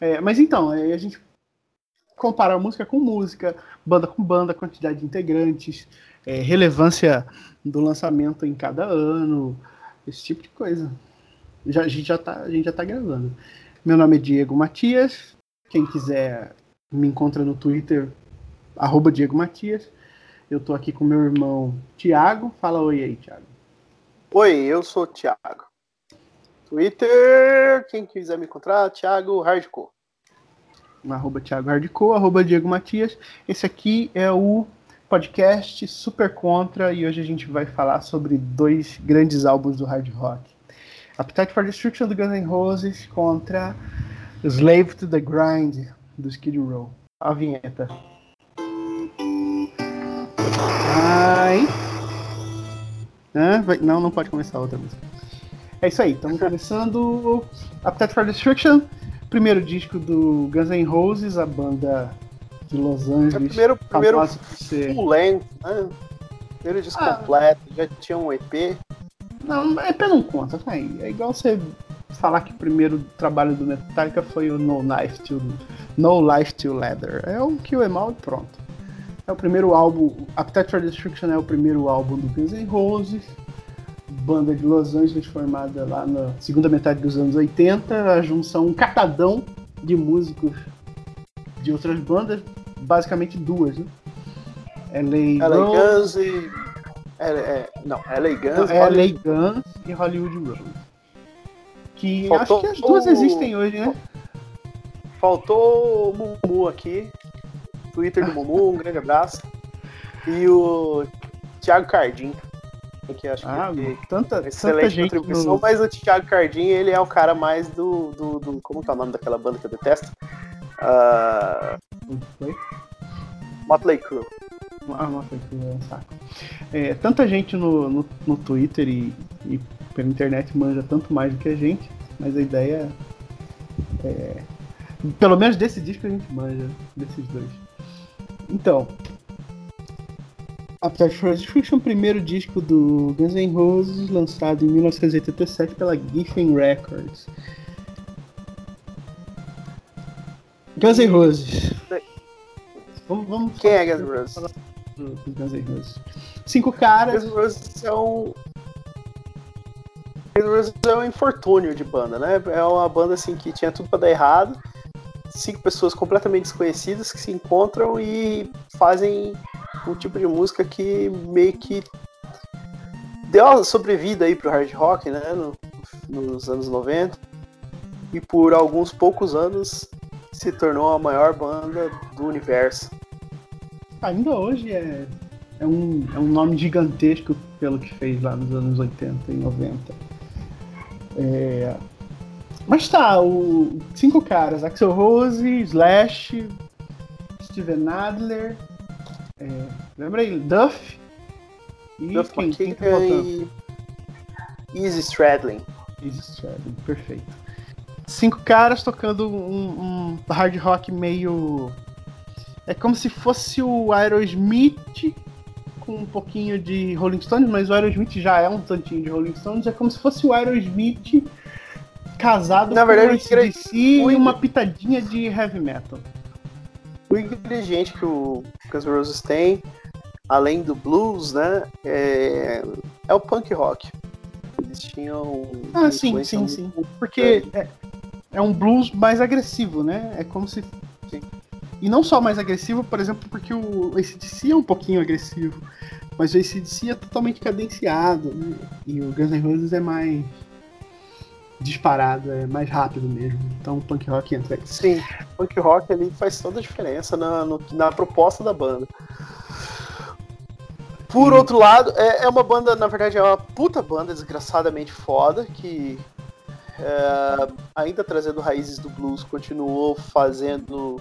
É, mas então, a gente compara música com música, banda com banda, quantidade de integrantes, é, relevância do lançamento em cada ano, esse tipo de coisa. Já, a, gente já tá, a gente já tá gravando. Meu nome é Diego Matias. Quem quiser me encontra no Twitter, arroba Diego Matias. Eu tô aqui com meu irmão Tiago. Fala oi aí, Tiago. Oi, eu sou o Thiago. Twitter, quem quiser me encontrar, Thiago Hardcore. Arroba Thiago Hardcore, arroba Diego Matias. Esse aqui é o podcast Super Contra e hoje a gente vai falar sobre dois grandes álbuns do hard rock. Appetite for Destruction do Guns N' Roses contra Slave to the Grind do Skid Row. A vinheta. Ai. Não, não pode começar outra música. É isso aí, estamos começando Appetite for Destruction, primeiro disco do Guns N' Roses, a banda de Los Angeles. É primeiro, primeiro full length, né? Primeiro disco ah, completo, já tinha um EP. Não, EP não conta, tá aí. É igual você falar que o primeiro trabalho do Metallica foi o No Knife to No Life to Leather. É o que o Emal e pronto. É o primeiro álbum, Appetite for Destruction é o primeiro álbum do Guns N' Roses, banda de Los Angeles formada lá na segunda metade dos anos 80, a junção um catadão de músicos de outras bandas, basicamente duas, né? LA, LA Guns e. É, é, não, LA Guns. Não, é LA Guns e Hollywood Road. Que Faltou acho que as duas existem hoje, né? Faltou o Mumu aqui. Twitter do Mumu, um grande abraço. E o Thiago Cardim. Que acho ah, que tanta, excelente tanta contribuição, no... mas o Thiago Cardim, ele é o cara mais do, do, do. Como tá o nome daquela banda que eu detesto? Uh... Motley Crue. Ah, Motley Crue é um saco. É, tanta gente no, no, no Twitter e, e, pela internet manja tanto mais do que a gente, mas a ideia é. Pelo menos desse disco a gente manja, desses dois. Então, Appetite for Destruction, o primeiro disco do Guns N' Roses, lançado em 1987 pela Giffen Records. Guns N' Roses. Vamos, vamos Quem é Guns N' Roses? Guns N' Roses. Cinco caras. Guns N' Roses é um. Guns N' Roses é um infortúnio de banda, né? É uma banda assim que tinha tudo para dar errado. Cinco pessoas completamente desconhecidas que se encontram e fazem um tipo de música que meio que deu uma sobrevida aí pro hard rock, né? No, nos anos 90. E por alguns poucos anos se tornou a maior banda do universo. Ainda hoje é, é, um, é um nome gigantesco pelo que fez lá nos anos 80 e 90. É, mas tá, o, cinco caras: Axel Rose, Slash, Steven Adler, é, lembra aí? Duff e Duff quem, quem tá e Easy Stradlin. Easy Stradlin, perfeito cinco caras tocando um, um, hard rock meio. É como se fosse o Aerosmith com um pouquinho de Rolling Stones, mas o Aerosmith já é um tantinho de Rolling Stones. É como se fosse o Aerosmith casado Na verdade, com o ACDC e uma pitadinha de heavy metal. O ingrediente que o Guns N' Roses tem, além do blues, né, é, é o punk rock. Eles tinham. Ah, sim, sim, sim. Porque é, é um blues mais agressivo, né? É como se. Sim. E não só mais agressivo, por exemplo, porque o ACDC é um pouquinho agressivo, mas o ACDC é totalmente cadenciado, né? E o Guns N' Roses é mais disparado, é mais rápido mesmo. Então o punk rock entra aí. Sim, punk rock ali faz toda a diferença na, no, na proposta da banda. Por hum. outro lado, é, é, uma banda, na verdade, é uma puta banda desgraçadamente foda, que é, ainda trazendo raízes do blues, continuou fazendo,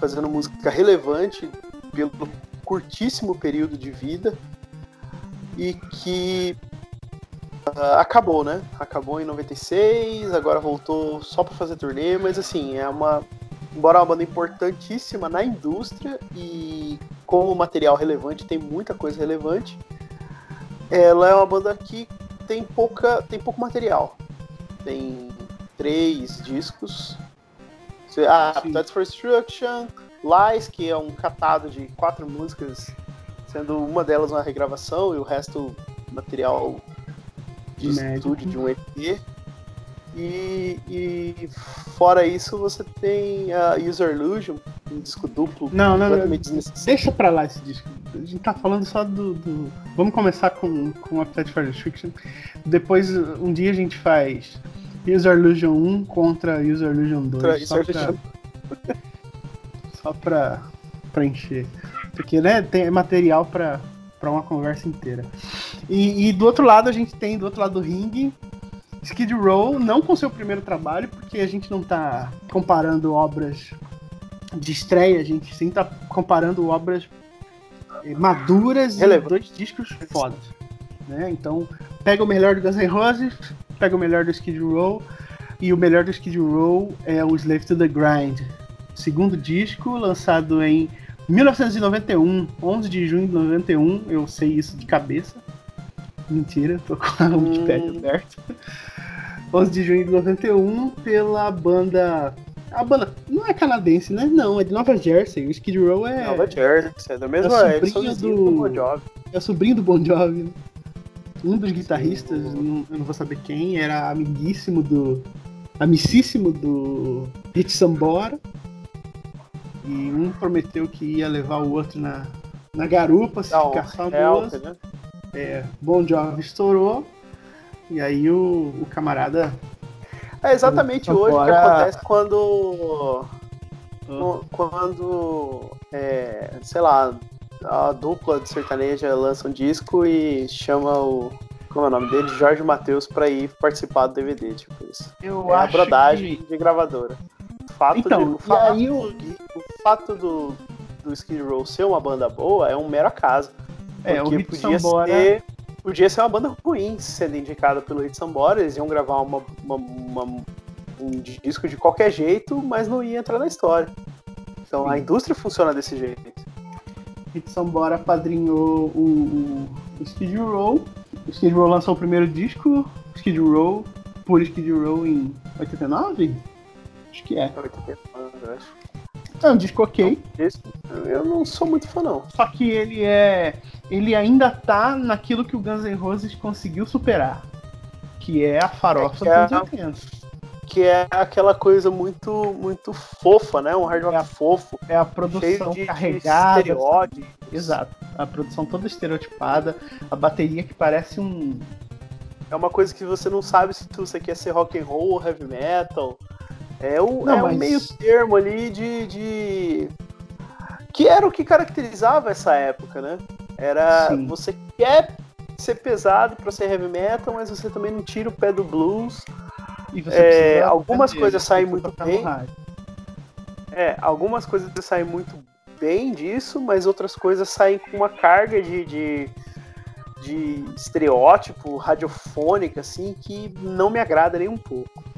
fazendo música relevante pelo curtíssimo período de vida e que uh, acabou, né? Acabou em 96, agora voltou só para fazer turnê, mas assim, é uma embora uma banda importantíssima na indústria e como material relevante, tem muita coisa relevante. Ela é uma banda que tem pouca tem pouco material tem três discos, Ah, Appetite for Destruction, Lies, que é um catado de quatro músicas, sendo uma delas uma regravação e o resto material de estúdio de um EP. E, e, fora isso, você tem a User Illusion, um disco duplo. Não, não, não. Deixa pra lá esse disco. A gente tá falando só do. do... Vamos começar com, com Appetite for Destruction. Depois, um dia a gente faz User Illusion 1 contra User Illusion 2. Contra só, pra, só pra, pra encher. Porque né, tem material pra, pra uma conversa inteira. E, e do outro lado, a gente tem, do outro lado do ringue, Skid Row, não com seu primeiro trabalho, porque a gente não tá comparando obras de estreia, a gente sim tá comparando obras eh, maduras e dois discos fodas. Né? Então, pega o melhor do Guns N' Roses, pega o melhor do Skid Row, e o melhor do Skid Row é o Slave to the Grind, segundo disco, lançado em 1991, 11 de junho de 91, eu sei isso de cabeça. Mentira, tô com a Wikipedia hum. aberta. 11 de junho de 91, pela banda. A banda não é canadense, né? Não, é de Nova Jersey. O Skid Row é. Nova Jersey, é da mesma é sobrinho do... do Bon Jovi. É o sobrinho do Bon Jovi. Né? Um dos guitarristas, não, eu não vou saber quem, era amiguíssimo do. amicíssimo do Hit Sambora. E um prometeu que ia levar o outro na, na garupa, se não, ficar famoso. Né? É, Bon Jovi estourou. E aí o, o camarada. É exatamente hoje que acontece quando. Quando. É, sei lá, a dupla de sertaneja lança um disco e chama o. Como é o nome dele? Jorge Matheus pra ir participar do DVD, tipo isso. Eu é acho a brodagem que... de gravadora. Fato então, de, o, fato, aí o... o fato do, do Skid Row ser uma banda boa é um mero acaso. É, o Hit podia Sambora... ser podia ser uma banda ruim sendo indicada pelo Hit Sambora, eles iam gravar uma, uma, uma, um disco de qualquer jeito, mas não ia entrar na história. Então Sim. a indústria funciona desse jeito. Hit Sambora padrinhou o, o Skid Row. O Skid Row lançou o primeiro disco, Skid Row, por Skid Row em 89? Acho que é. 89, acho. É um disco ok. Eu não sou muito fã, não. Só que ele é. Ele ainda tá naquilo que o Guns N' Roses conseguiu superar. Que é a farofa é dos 80. Que é aquela coisa muito muito fofa, né? Um hard rock é fofo. É a produção de, carregada. De Exato. A produção toda estereotipada. A bateria que parece um. É uma coisa que você não sabe se você quer ser rock and roll ou heavy metal. É, o, Não, é mas... um meio termo ali de, de. Que era o que caracterizava essa época, né? Era. Sim. Você quer ser pesado para ser heavy metal, mas você também não tira o pé do blues. É, algumas coisas saem muito bem. É, algumas coisas saem muito bem disso, mas outras coisas saem com uma carga de, de, de estereótipo radiofônica, assim, que não me agrada nem um pouco.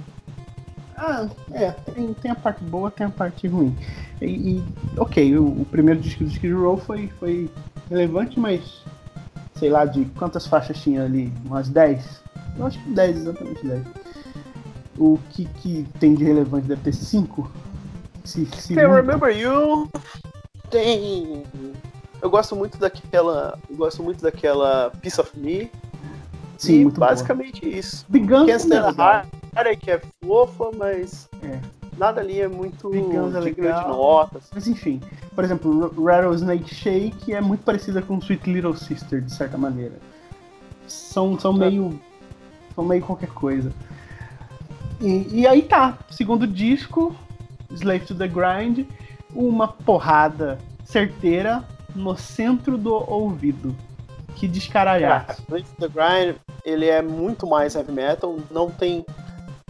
Ah, é, tem, tem a parte boa, tem a parte ruim. E, e ok, o, o, primeiro disco do Skid Row foi, foi relevante, mas sei lá de quantas faixas tinha ali? Umas 10? Eu acho que 10, exatamente 10. O que, que tem de relevante? Deve ter 5? Se, se tem Remember You, tem. Eu gosto muito daquela. Eu gosto muito daquela Piece of Me. Sim, e muito basicamente boa. isso. Big Guns Can't Stand High, que é fofa, mas é. nada ali é muito Guns é legal. de notas. Mas enfim, por exemplo, Rattlesnake Shake é muito parecida com Sweet Little Sister, de certa maneira. São, são é. meio. São meio qualquer coisa. E, e aí tá, segundo disco, Slave to the Grind, uma porrada certeira no centro do ouvido. Que descaralhaço. Slave to the Grind ele é muito mais heavy metal, não tem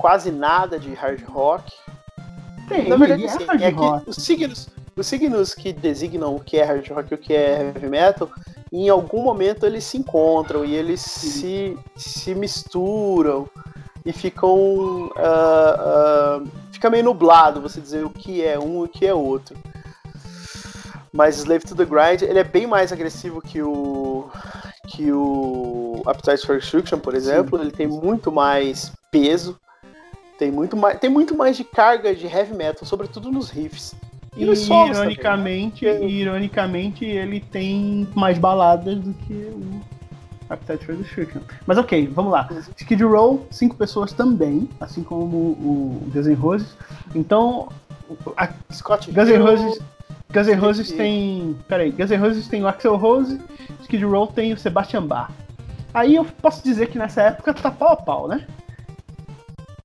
quase nada de hard rock. Tem, Na verdade, é sim, é, é que os signos, os signos que designam o que é hard rock e o que é heavy metal, em algum momento eles se encontram e eles se, se misturam e ficam. Uh, uh, fica meio nublado você dizer o que é um e o que é outro. Mas Slave to the Grind, ele é bem mais agressivo que o que o Appetite for Destruction, por exemplo, Sim. ele tem muito mais peso. Tem muito mais, tem muito mais de carga de heavy metal, sobretudo nos riffs. E, e ironicamente, também, né? ironicamente, ele tem mais baladas do que o Appetite for Destruction. Mas ok, vamos lá. Skid Row, cinco pessoas também, assim como o Guns N' Roses. Então, a Scott Guns N' Roses, Guns N' Roses tem, peraí, Guns N' Roses tem o Axel Rose, Skid Row tem o Sebastian Bach. Aí eu posso dizer que nessa época tá pau a pau, né?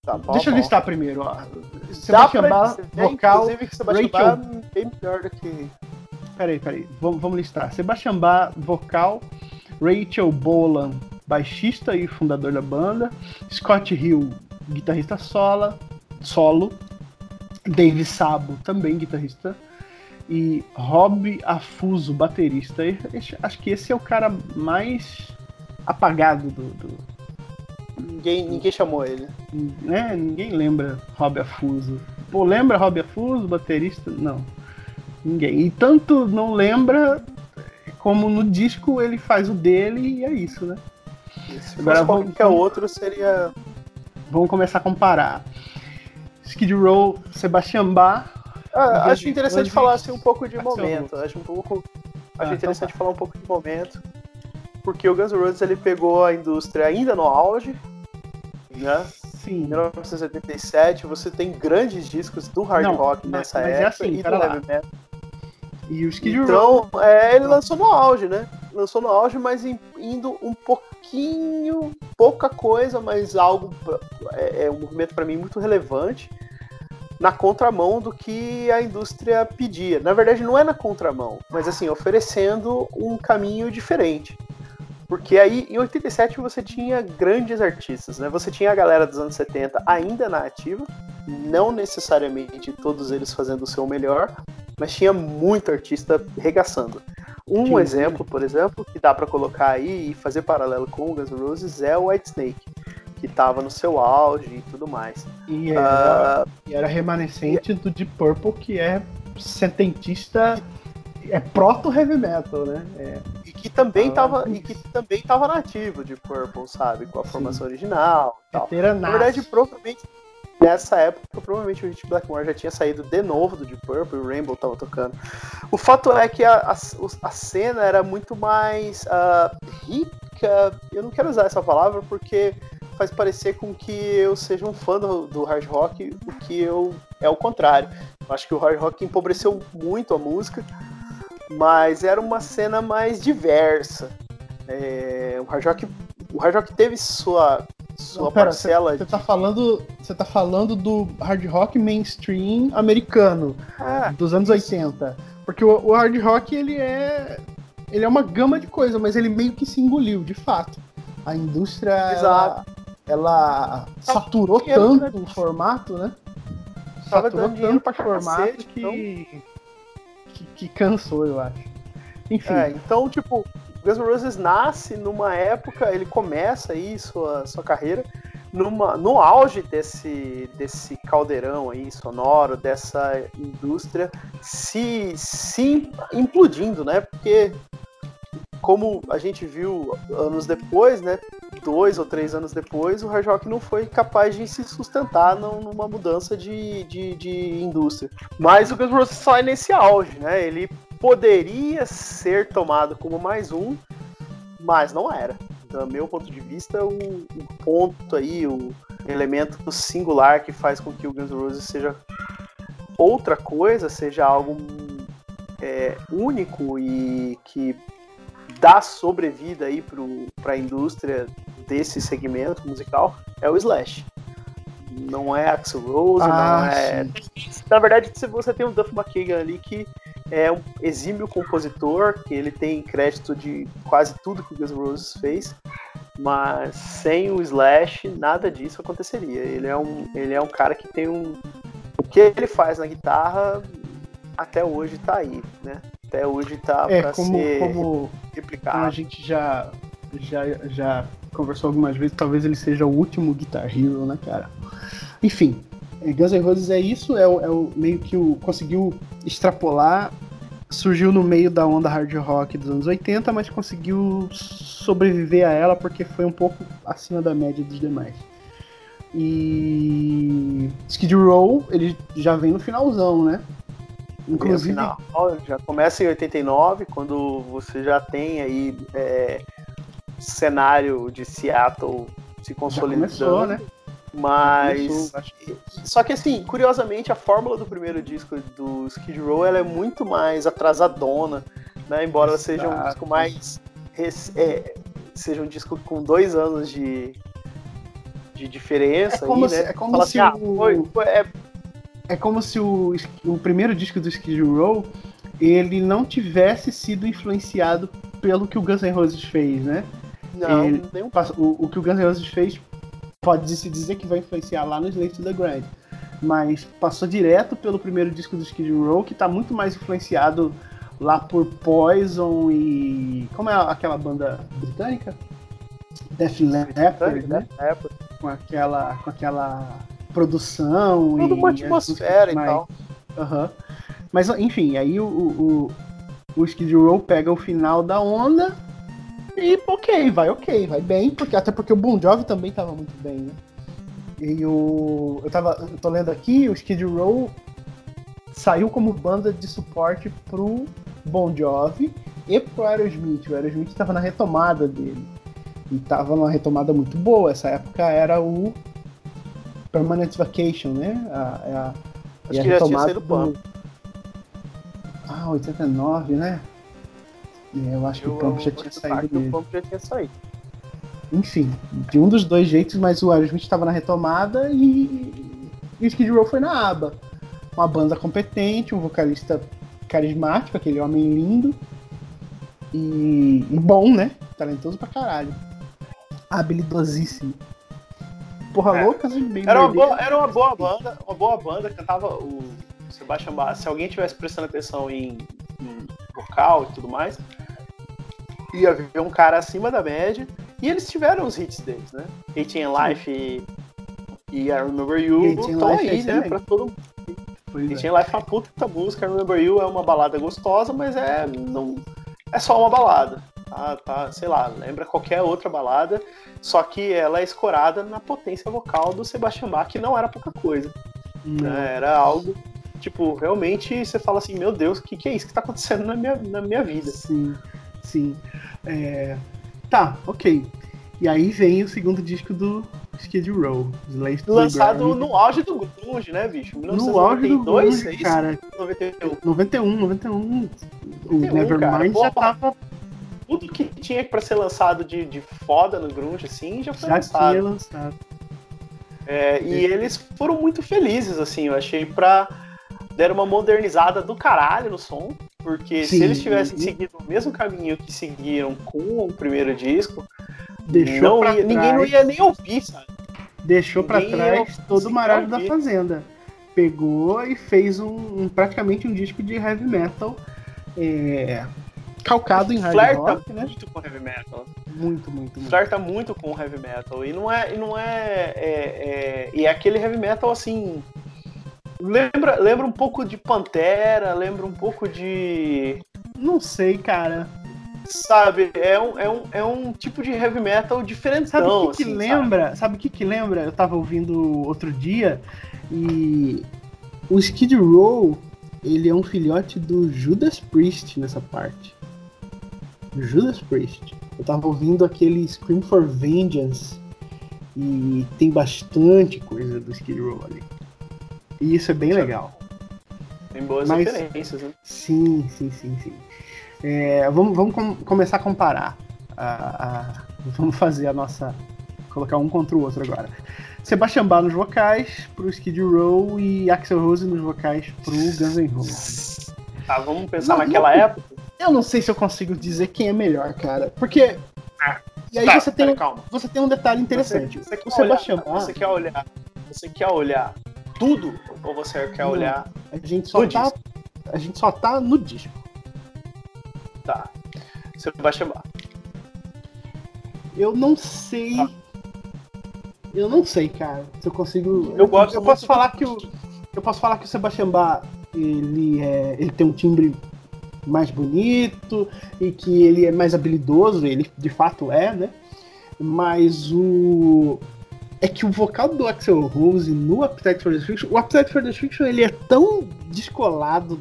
Tá Deixa eu listar primeiro, ó. Sebastian Bach, vocal, Sebastian Rachel... Bach é bem melhor do que... Peraí, peraí, vamos, vamos listar. Sebastian Bach, vocal, Rachel Bolan, baixista e fundador da banda, Scott Hill, guitarrista sola, solo, Dave Sabo, também guitarrista, e Rob Afuso, baterista. Acho que esse é o cara mais apagado do. do... Ninguém, ninguém chamou ele. É, ninguém lembra Rob Afuso. Pô, lembra Rob Afuso, baterista? Não. Ninguém. E tanto não lembra como no disco ele faz o dele e é isso, né? Se Agora vamos, qualquer vamos, outro seria. Vamos começar a comparar. Skid Row, Sebastian Bach. Ah, acho interessante falar assim, um pouco de momento. Acho um pouco. Acho ah, interessante então tá. falar um pouco de momento. Porque o Guns N' Roses ele pegou a indústria ainda no auge. Né? Sim. Em 1977, você tem grandes discos do hard não, rock nessa mas época é assim, e do heavy metal. E o Skid Row. Então, é, ele lançou no auge, né? Lançou no auge, mas indo um pouquinho, pouca coisa, mas algo. É, é um movimento para mim muito relevante na contramão do que a indústria pedia. Na verdade, não é na contramão, mas assim, oferecendo um caminho diferente. Porque aí, em 87, você tinha grandes artistas, né? Você tinha a galera dos anos 70 ainda na ativa, não necessariamente todos eles fazendo o seu melhor, mas tinha muito artista regaçando. Um Sim. exemplo, por exemplo, que dá para colocar aí e fazer paralelo com o Guns N' Roses é o White Snake, que estava no seu auge e tudo mais. E era, uh, era remanescente e... do Deep Purple, que é setentista é proto heavy metal, né? É. E que também ah, tava e que também tava nativo de Purple, sabe, com a formação Sim. original. Tal. Na verdade, provavelmente nessa época, provavelmente o Hit Blackmore já tinha saído de novo do Deep Purple e o Rainbow tava tocando. O fato é que a, a, a cena era muito mais uh, rica. Eu não quero usar essa palavra porque faz parecer com que eu seja um fã do, do hard rock, o que eu é o contrário. Eu acho que o hard rock empobreceu muito a música mas era uma cena mais diversa. É, o Hard Rock, o Hard Rock teve sua sua Não, pera, parcela. Você de... tá falando, você tá falando do hard rock mainstream americano ah, dos anos isso. 80, porque o, o, hard rock ele é ele é uma gama de coisas, mas ele meio que se engoliu, de fato. A indústria ela, ela, saturou tanto o formato, né? Saturou tanto o formato que então que, cansou, eu acho. Enfim. É, então, tipo, Guns N' Roses nasce numa época, ele começa aí sua, sua carreira numa, no auge desse, desse caldeirão aí sonoro, dessa indústria se, se implodindo, né? Porque como a gente viu anos depois, né? Dois ou três anos depois, o hard rock não foi capaz de se sustentar numa mudança de, de, de indústria. Mas o Guns N' Roses sai nesse auge, né? Ele poderia ser tomado como mais um, mas não era. Do meu ponto de vista, o, o ponto aí, o elemento singular que faz com que o Guns N' Roses seja outra coisa, seja algo é, único e que dá sobrevida aí para a indústria desse segmento musical é o Slash. Não é Axel Rose, ah, não é. Sim. Na verdade, você tem o Duff McKagan ali que é um exímio compositor, que ele tem crédito de quase tudo que o Guns N' Roses fez, mas sem o Slash nada disso aconteceria. Ele é um, ele é um cara que tem um o que ele faz na guitarra até hoje tá aí, né? Até hoje tá é, como, ser como, replicado. Como a gente já, já, já conversou algumas vezes, talvez ele seja o último Guitar Hero, né, cara? Enfim, Guns N' Roses é isso, é o, é o meio que o conseguiu extrapolar, surgiu no meio da onda hard rock dos anos 80, mas conseguiu sobreviver a ela porque foi um pouco acima da média dos demais. E Skid Row, ele já vem no finalzão, né? Inclusive. Já começa em 89, quando você já tem aí é, cenário de Seattle se consolidando. Já começou, né? Mas. Só que assim, curiosamente, a fórmula do primeiro disco do Skid Row ela é muito mais atrasadona, né? Embora Exato. seja um disco mais. É, seja um disco com dois anos de, de diferença. É como aí, se, né? é como se assim, o... ah, foi, foi, é... é como se o, o primeiro disco do Skid Row ele não tivesse sido influenciado pelo que o Guns N' Roses fez, né? Não, ele, nem um... o, o que o Guns N' Roses fez pode se dizer que vai influenciar lá no Slave to the Grind. Mas passou direto pelo primeiro disco do Skid Row, que está muito mais influenciado lá por Poison e. Como é aquela banda britânica? Def Leppard, né? Com aquela, com aquela produção. Tudo uma atmosfera e tal. Uhum. Mas enfim, aí o, o, o Skid Row pega o final da onda e ok, vai ok, vai bem, porque até porque o Bon Jovi também tava muito bem, né? E o. Eu tava. Eu tô lendo aqui, o Skid Row saiu como banda de suporte pro Bon Jovi e pro Aerosmith. O Aerosmith estava na retomada dele. E tava numa retomada muito boa. Essa época era o Permanent Vacation, né? A, a, Acho a que já tinha saído do... Ah, 89, né? É, eu acho que o Pump já tinha saído mesmo. O Pump já tinha saído. Enfim, de um dos dois jeitos, mas o Aerosmith estava na retomada e, e o Skid Row foi na aba. Uma banda competente, um vocalista carismático, aquele homem lindo. E, e bom, né? Talentoso pra caralho. Habilidosíssimo. Porra é. louca, né? Meio era, uma boa, era uma boa banda, uma boa banda, cantava o Sebastian Bach. Se alguém tivesse prestando atenção em, em vocal e tudo mais, ia ver um cara acima da média. E eles tiveram os hits deles, né? ATN Life e, e I Remember You estão aí, né? Pra todo mundo. ATN é. Life é uma puta música, I Remember You é uma balada gostosa, mas é, não, é só uma balada. Tá, tá, sei lá, lembra qualquer outra balada, só que ela é escorada na potência vocal do Sebastian Bach, que não era pouca coisa. Né? Era algo tipo, realmente você fala assim, meu Deus, o que, que é isso que tá acontecendo na minha, na minha vida? Sim, sim. É... Tá, ok. E aí vem o segundo disco do Skid Row, Lançado no auge do grunge, né, bicho? No auge do grunge, é cara. 91. 91, 91. O Nevermind já tava... Tudo que tinha pra ser lançado de, de foda no grunge, assim, já foi já lançado. Já tinha lançado. É, e eles foram muito felizes, assim, eu achei, pra deram uma modernizada do caralho no som, porque Sim. se eles tivessem seguido o mesmo caminho que seguiram com o primeiro disco, Deixou não ia, ninguém não ia nem ouvir, sabe? Deixou para trás todo o maralho da Fazenda. Pegou e fez um, um, praticamente um disco de heavy metal é, calcado em hard Flerta rock, né? muito com heavy metal. Muito, muito, muito. Flerta muito com heavy metal. E não é. E, não é, é, é, e é aquele heavy metal assim Lembra, lembra um pouco de Pantera, lembra um pouco de. Não sei, cara. Sabe, é um, é um, é um tipo de heavy metal diferente. Sabe o que, assim, lembra? Sabe? sabe o que, que lembra? Eu tava ouvindo outro dia e o Skid Row, ele é um filhote do Judas Priest nessa parte. Judas Priest. Eu tava ouvindo aquele Scream for Vengeance e tem bastante coisa do Skid Row ali. E isso é bem legal. Tem boas Mas, referências, né? Sim, sim, sim, sim. É, vamos vamos com, começar a comparar. A, a, vamos fazer a nossa. Colocar um contra o outro agora. Sebastian Bach nos vocais pro Skid Row e Axel Rose nos vocais pro Guns N' Roses. Tá, vamos pensar não, naquela não, época? Eu não sei se eu consigo dizer quem é melhor, cara. Porque. Ah, e aí tá, você, tem, calma. você tem um detalhe interessante. Você, você o Sebastian olhar. Você quer olhar. Você quer olhar tudo ou você quer não, olhar a gente só tá disco? a gente só tá no disco tá você vai chamar eu não sei ah. eu não sei cara se eu consigo eu gosto eu posso falar que o eu posso falar que o Sebastian Bach ele é ele tem um timbre mais bonito e que ele é mais habilidoso ele de fato é né mas o é que o vocal do Axel Rose no Appetite for Destruction, o Appetite for Destruction ele é tão descolado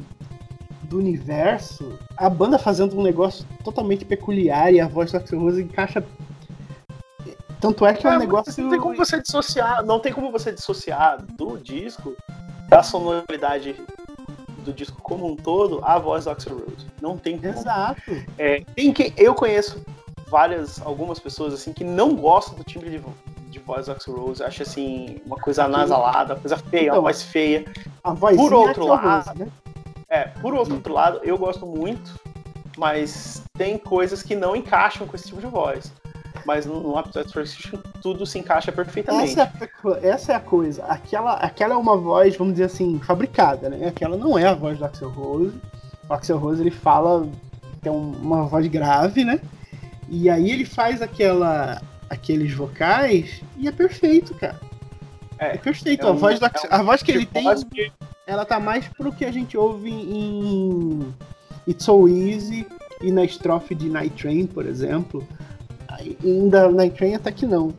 do universo, a banda fazendo um negócio totalmente peculiar e a voz do Axel Rose encaixa. Tanto é que é, é um negócio. Não tem como você dissociar, não tem como você dissociar do disco, da sonoridade do disco como um todo, a voz do Axel Rose. Não tem como. Exato. É, tem que eu conheço várias, algumas pessoas assim que não gostam do timbre de, de voz do Axel Rose, acha assim uma coisa anasalada, coisa feia, então, uma voz feia. A voz Por outro lado, Rose, né? é, por outro Sim. lado, eu gosto muito, mas tem coisas que não encaixam com esse tipo de voz. Mas no, no Appetite for tudo se encaixa perfeitamente. Essa é, essa é, a coisa. Aquela, aquela é uma voz, vamos dizer assim, fabricada, né? Aquela não é a voz do Axel Rose. O Axel Rose ele fala, tem uma voz grave, né? E aí ele faz aquela, aqueles vocais e é perfeito, cara. É, é perfeito. É um, a, voz do, é um, a voz que ele tem, que... ela tá mais pro que a gente ouve em It's So Easy e na estrofe de Night Train, por exemplo. Ainda Night Train até que não.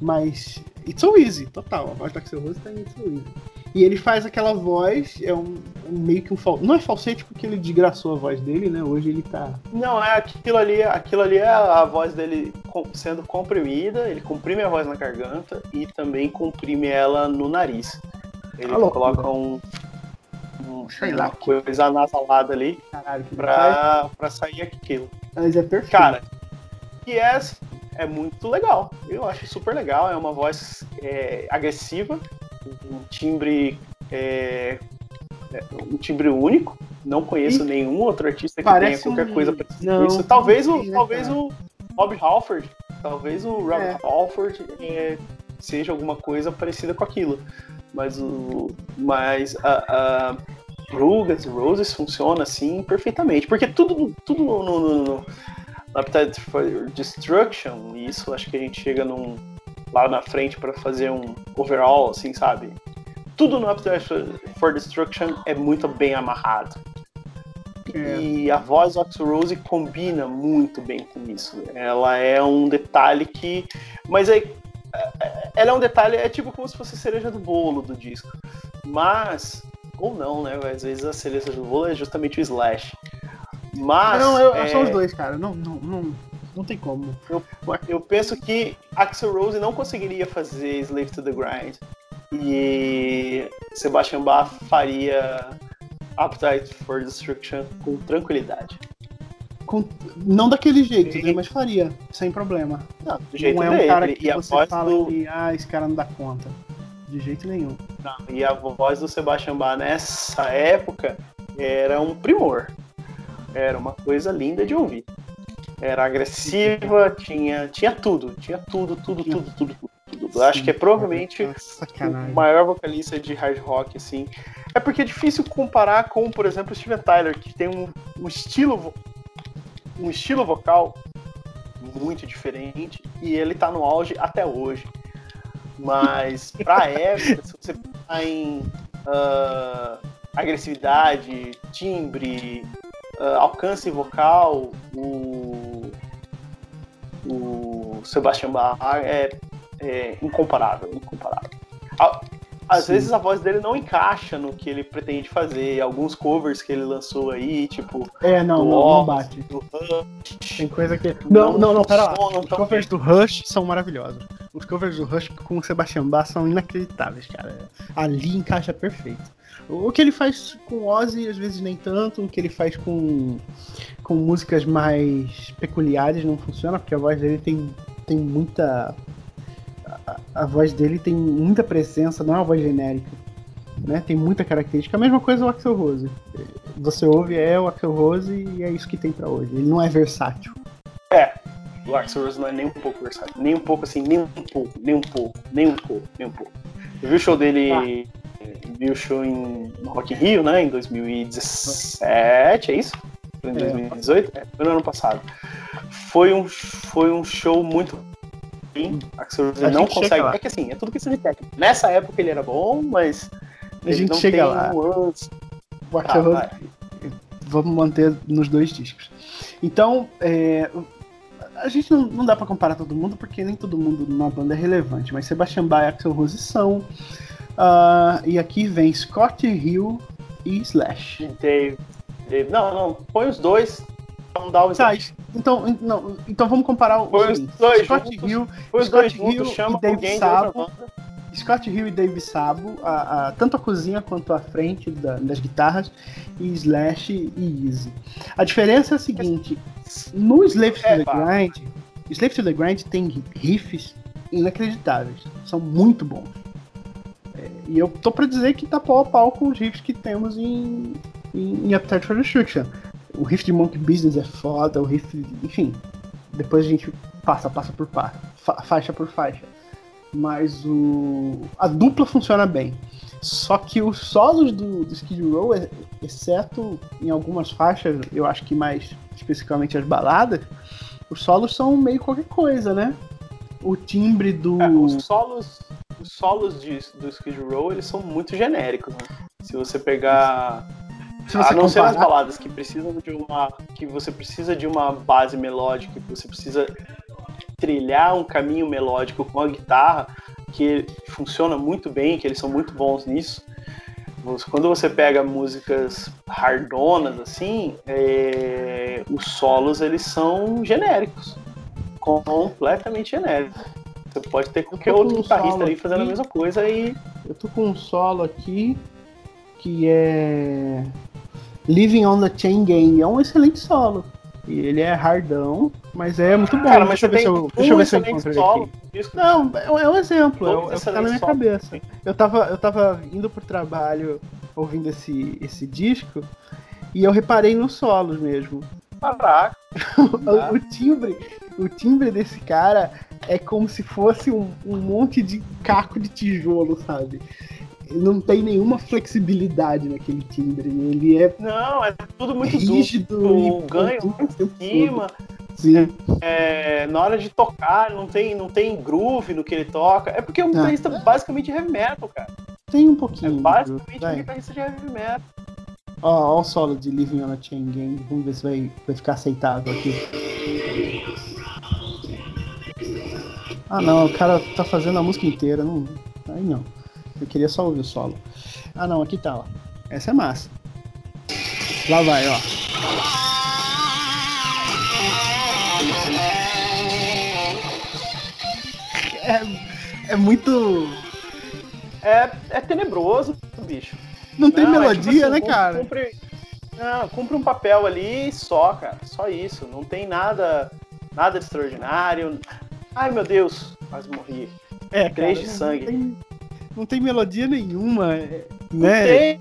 Mas It's So Easy, total. A voz do Axel Rose tá em It's So Easy. E ele faz aquela voz, é um, meio que um fal... não é falsete porque ele desgraçou a voz dele, né? Hoje ele tá Não, é aquilo ali, aquilo ali é a voz dele sendo comprimida, ele comprime a voz na garganta e também comprime ela no nariz. Ele Alô, coloca um, um Sei uma lá, coisa anasalada ali Caralho, pra, pra sair aquilo. Mas é perfeito. Cara, e é, é muito legal. Eu acho super legal. É uma voz é, agressiva, um timbre é, é, um timbre único. Não conheço e nenhum outro artista que tenha qualquer um... coisa parecida isso. Talvez o, né, talvez o Bob Halford, talvez o Rob é. Halford é, seja alguma coisa parecida com aquilo. Mas o, mas a, a Rugas e Roses funciona assim perfeitamente, porque tudo, tudo no, no, no, no Appetite for Destruction, e isso acho que a gente chega num, lá na frente para fazer um overall, assim, sabe? Tudo no Appetite for Destruction é muito bem amarrado. É. E a voz do Axl Rose combina muito bem com isso. Ela é um detalhe que. Mas é, é, ela é um detalhe, é tipo como se fosse a cereja do bolo do disco. Mas. Ou não, né? Às vezes a cereja do bolo é justamente o Slash. Mas. Não, eu, é... são os dois, cara. Não, não, não, não tem como. Eu, eu penso que Axel Rose não conseguiria fazer Slave to the Grind. E Sebastian Bach faria Appetite for Destruction com tranquilidade. Com, não daquele jeito, né, mas faria, sem problema. Não, do jeito não é um dele. cara que e você fala do... que ah, esse cara não dá conta. De jeito nenhum. Não, e a voz do Sebastian Bach nessa época era um primor. Era uma coisa linda de ouvir. Era agressiva, tinha, tinha tudo, tinha tudo, tudo, tudo, tudo, tudo. tudo. Acho que é provavelmente o maior vocalista de hard rock, assim. É porque é difícil comparar com, por exemplo, Steven Tyler, que tem um, um estilo um estilo vocal muito diferente e ele tá no auge até hoje. Mas pra época, se você pensar em uh, agressividade, timbre, uh, alcance vocal, o, o Sebastian Bach é, é incomparável, incomparável. Às Sim. vezes a voz dele não encaixa no que ele pretende fazer. Alguns covers que ele lançou aí, tipo. É, não, não, Oz, não, bate. Do Rush. Tem coisa que. Não, não, não, não pera lá. Os covers do Rush são maravilhosos. Os covers do Rush com o Sebastian Bach são inacreditáveis, cara. Ali encaixa perfeito. O que ele faz com Ozzy, às vezes nem tanto. O que ele faz com, com músicas mais peculiares não funciona, porque a voz dele tem, tem muita. A, a voz dele tem muita presença, não é uma voz genérica. Né? Tem muita característica. A mesma coisa o Axel Rose. Você ouve, é o Axel Rose e é isso que tem para hoje. Ele não é versátil. É, o Axel Rose não é nem um pouco versátil. Nem um pouco assim, nem um pouco, nem um pouco, nem um pouco, nem um pouco. Eu vi o show dele ah viu o show em, Rock in Rio, né? Em 2017, é isso? Foi em 2018? É, foi no ano passado. Foi um, foi um show muito bem. Axel não consegue. É que assim, é tudo questão de técnica. Nessa época ele era bom, mas. A gente chega lá. O Axel ah, Vamos manter nos dois discos. Então, é, a gente não, não dá para comparar todo mundo, porque nem todo mundo numa banda é relevante, mas Sebastian Bach e Axel Rose são. Uh, e aqui vem Scott Hill e Slash. Dave, Dave. Não, não, põe os dois. Não dá o tá, então, não, então vamos comparar os, põe os dois Scott juntos, Hill, põe os Scott dois Hill juntos, chama e Dave Sabo. Scott Hill e Dave Sabo, a, a, tanto a cozinha quanto a frente da, das guitarras, e Slash e Easy. A diferença é a seguinte: no Slave to the. Grind, Slave to the Grind tem riffs inacreditáveis, são muito bons. E eu tô pra dizer que tá pau a pau com os riffs que temos em, em, em Appetite for Destruction. O riff de Monkey Business é foda, o riff. Enfim, depois a gente passa, passa por fa- faixa por faixa. Mas o. A dupla funciona bem. Só que os solos do, do Skid Row, é- exceto em algumas faixas, eu acho que mais especificamente as baladas, os solos são meio qualquer coisa, né? O timbre do. É, os solos, os solos de, do Skid Row, eles são muito genéricos, né? Se você pegar se você a não ser nas comparar- baladas que precisam de uma que você precisa de uma base melódica, que você precisa trilhar um caminho melódico com a guitarra, que funciona muito bem, que eles são muito bons nisso. Quando você pega músicas hardonas assim, é, os solos eles são genéricos, completamente genéricos. Você pode ter qualquer outro um guitarrista ali fazendo a aqui. mesma coisa e Eu tô com um solo aqui que é Living on the Chain Gang. É um excelente solo. E ele é hardão, mas é muito bom. Cara, mas deixa eu você ver se eu, deixa eu ver se eu encontro ele solo. aqui. disco Não, é um- é um exemplo, é, é que tá na minha solo. cabeça. Eu tava, eu tava indo pro trabalho ouvindo esse, esse disco e eu reparei nos solos mesmo. Caraca. O, o timbre, o timbre desse cara é como se fosse um, um monte de caco de tijolo, sabe? Não tem nenhuma flexibilidade naquele timbre. Ele é Não, é tudo muito rígido e ganho o tempo em cima. todo. Sim. é, na hora de tocar, não tem, não tem groove no que ele toca. É porque é um Ah. guitarrista basicamente de heavy metal, cara. Tem um É pouquinho. de basicamente um guitarrista de heavy metal. Ó, ó o solo de Living on a Chain Gang. Vamos ver se vai, vai ficar aceitável aqui. Ah não, o cara tá fazendo a música inteira. Não, aí não. Eu queria só ouvir o solo. Ah não, aqui tá, ó. Essa é massa. Lá vai, ó. É, é muito. É, é tenebroso, bicho. Não tem Não, é melodia, tipo assim, né, cara? Cumpre, não, cumpre um papel ali e só, cara. Só isso. Não tem nada, nada de extraordinário. Ai, meu Deus, quase morri. É, Três de sangue. Não tem, não tem melodia nenhuma, é, Não né? tem.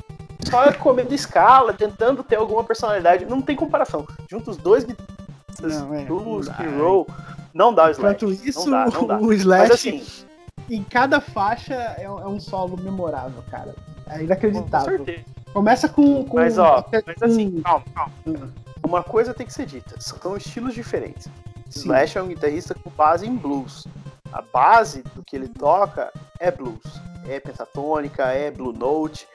Só comendo escala, tentando ter alguma personalidade. Não tem comparação. Junta os dois guitarristas Não, é, do não dá, não o Slash. Enquanto isso, não dá, não dá. o Slash, Mas assim, em cada faixa, é, um- é um solo memorável, cara. É com inacreditável. certeza. Começa com. com Mas ó, com- mas assim, calma, calma. Uma coisa tem que ser dita, são estilos diferentes. Sim. Slash é um guitarrista com base em blues. A base do que ele toca é blues. É pentatônica, é blue note.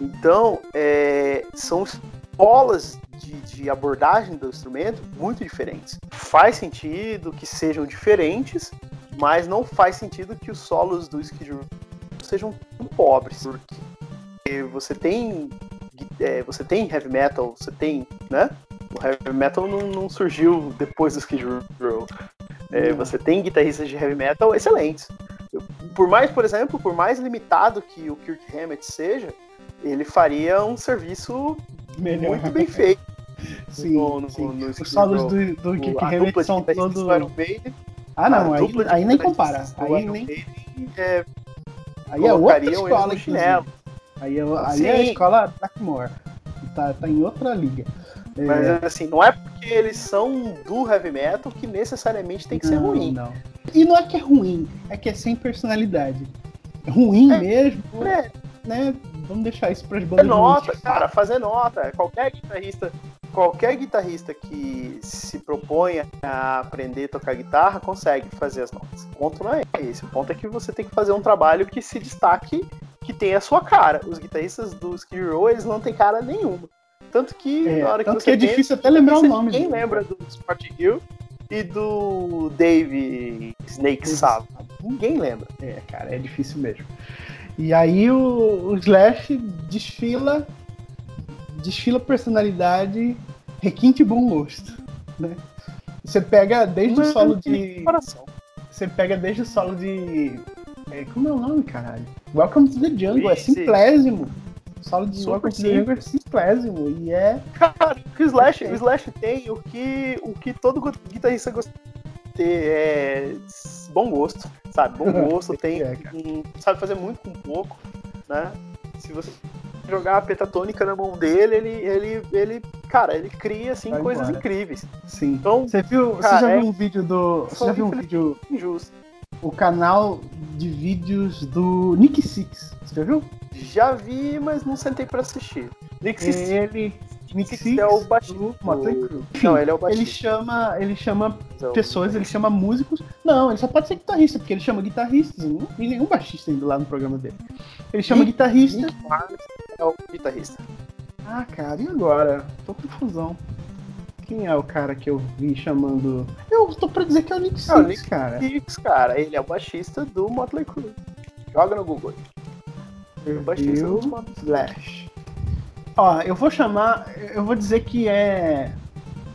Então, é, são escolas de, de abordagem do instrumento muito diferentes. Faz sentido que sejam diferentes, mas não faz sentido que os solos do Skid sejam tão pobres. Porque você tem, é, você tem heavy metal, você tem, né? O heavy metal não, não surgiu depois do Skid Row. É, você tem guitarristas de heavy metal excelentes. Por mais, por exemplo, por mais limitado que o Kirk Hammett seja, ele faria um serviço Melhor. muito bem feito Sim, no, no, sim. no Os solos do, do O- Kirk Hammett são todos. Ah, não, aí, aí nem compara. Aí, nem, é, aí é outra escola, chinelo. Aí, é, aí é a escola Blackmore. Tá, tá em outra liga. É, Mas assim, não é porque eles são do heavy metal que necessariamente tem que ser não, ruim. Não. E não é que é ruim, é que é sem personalidade. É ruim É, mesmo, É, né? Vamos deixar isso pras É bandas. nota, ruins. cara, fazer nota. Qualquer guitarrista, qualquer guitarrista que se proponha a aprender a tocar guitarra consegue fazer as notas. O ponto não é esse. O ponto é que você tem que fazer um trabalho que se destaque, que tenha a sua cara. Os guitarristas do Skid Row, eles não têm cara nenhuma. Tanto que É, na hora que você que é pensa, difícil até lembrar o nome. Ninguém dele. lembra do Scott Hill e do Dave Snake Sabo. Ninguém lembra. É, cara, é difícil mesmo. E aí o, o Slash desfila desfila personalidade, requinte e bom gosto, né? Você pega desde Mas, o solo de você pega desde o solo de é, como é o nome, caralho? Welcome to the Jungle, é simplésimo. O solo de Super é simplésimo e é Cara, o Slash, o Slash tem o que o que todo guitarrista gosta ter é, bom gosto, sabe? Bom gosto, tem, é, um, sabe fazer muito com pouco, né? Se você jogar a pentatônica na mão dele, ele, ele, ele cara, ele cria assim Vai coisas embora. incríveis. Sim. Então, você viu, cara, você já é... viu um vídeo do, você já viu um vídeo injusto. O canal de vídeos do Nick Six. Você já viu? Já vi, mas não sentei para assistir. Nick Six. Ele Nick Six é o baixista. Não, ele é o baixista. Ele chama, ele chama então, pessoas, ele chama músicos. Não, ele só pode ser guitarrista, porque ele chama guitarristas. Não vi nenhum baixista indo lá no programa dele. Ele chama Nick, guitarrista. Nick é o guitarrista. Ah, cara, e agora? Tô com confusão. Quem é o cara que eu vi chamando. Eu tô pra dizer que é o Nick Six, é o Nick cara. Six, cara. Ele é o baixista do Motley Crue. Joga no Google. Motley Slash. Ó, eu vou chamar. Eu vou dizer que é.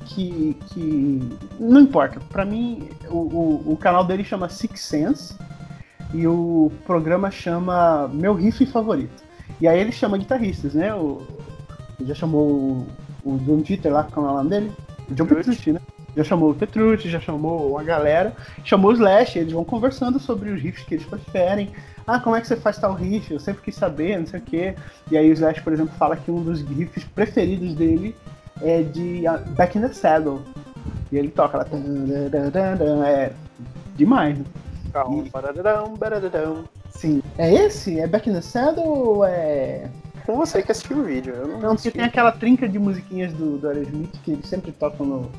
Que. que não importa. Pra mim, o, o, o canal dele chama Six Sense. E o programa chama Meu Riff Favorito. E aí ele chama guitarristas, né? O, ele já chamou o, o John Titter lá, como é o nome dele? O John Petrucci, né? Já chamou o Petrucci, já chamou a galera, chamou o Slash, eles vão conversando sobre os riffs que eles preferem. Ah, como é que você faz tal riff? Eu sempre quis saber, não sei o quê. E aí o Slash, por exemplo, fala que um dos riffs preferidos dele é de uh, Back in the Saddle. E ele toca lá. É demais, né? E... Sim. É esse? É Back in the Saddle ou é. Com você que assistiu o vídeo. Eu não, não porque tem aquela trinca de musiquinhas do, do Aerosmith que eles sempre tocam no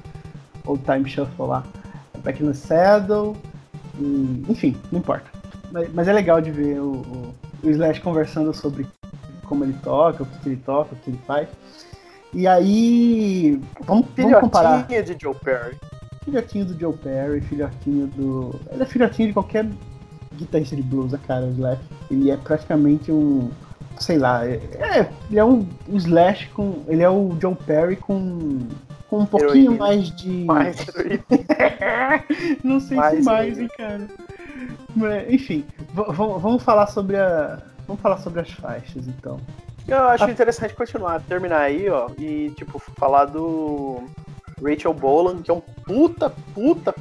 Old Time Shuffle lá. Back in the Saddle. E... enfim, não importa. Mas, mas, é legal de ver o, o, o, Slash conversando sobre como ele toca, o que, ele toca, o que ele faz. E aí. Vamos, vamos comparar. de Joe Perry. Filhotinho do Joe Perry, filhotinho do. Ele é filhotinho de qualquer guitarrista de blues, cara, o Slash. Ele é praticamente um. Sei lá, é, é, ele é um, um Slash com. Ele é o Joe Perry com. Com um pouquinho heroína. mais de. Mais Não sei mais se mais, hein, cara. Enfim, vamos falar sobre a. Vamos falar sobre as faixas, então. Eu acho a... interessante continuar, terminar aí, ó, e tipo, falar do Rachel Bolan, que é um puta, puta,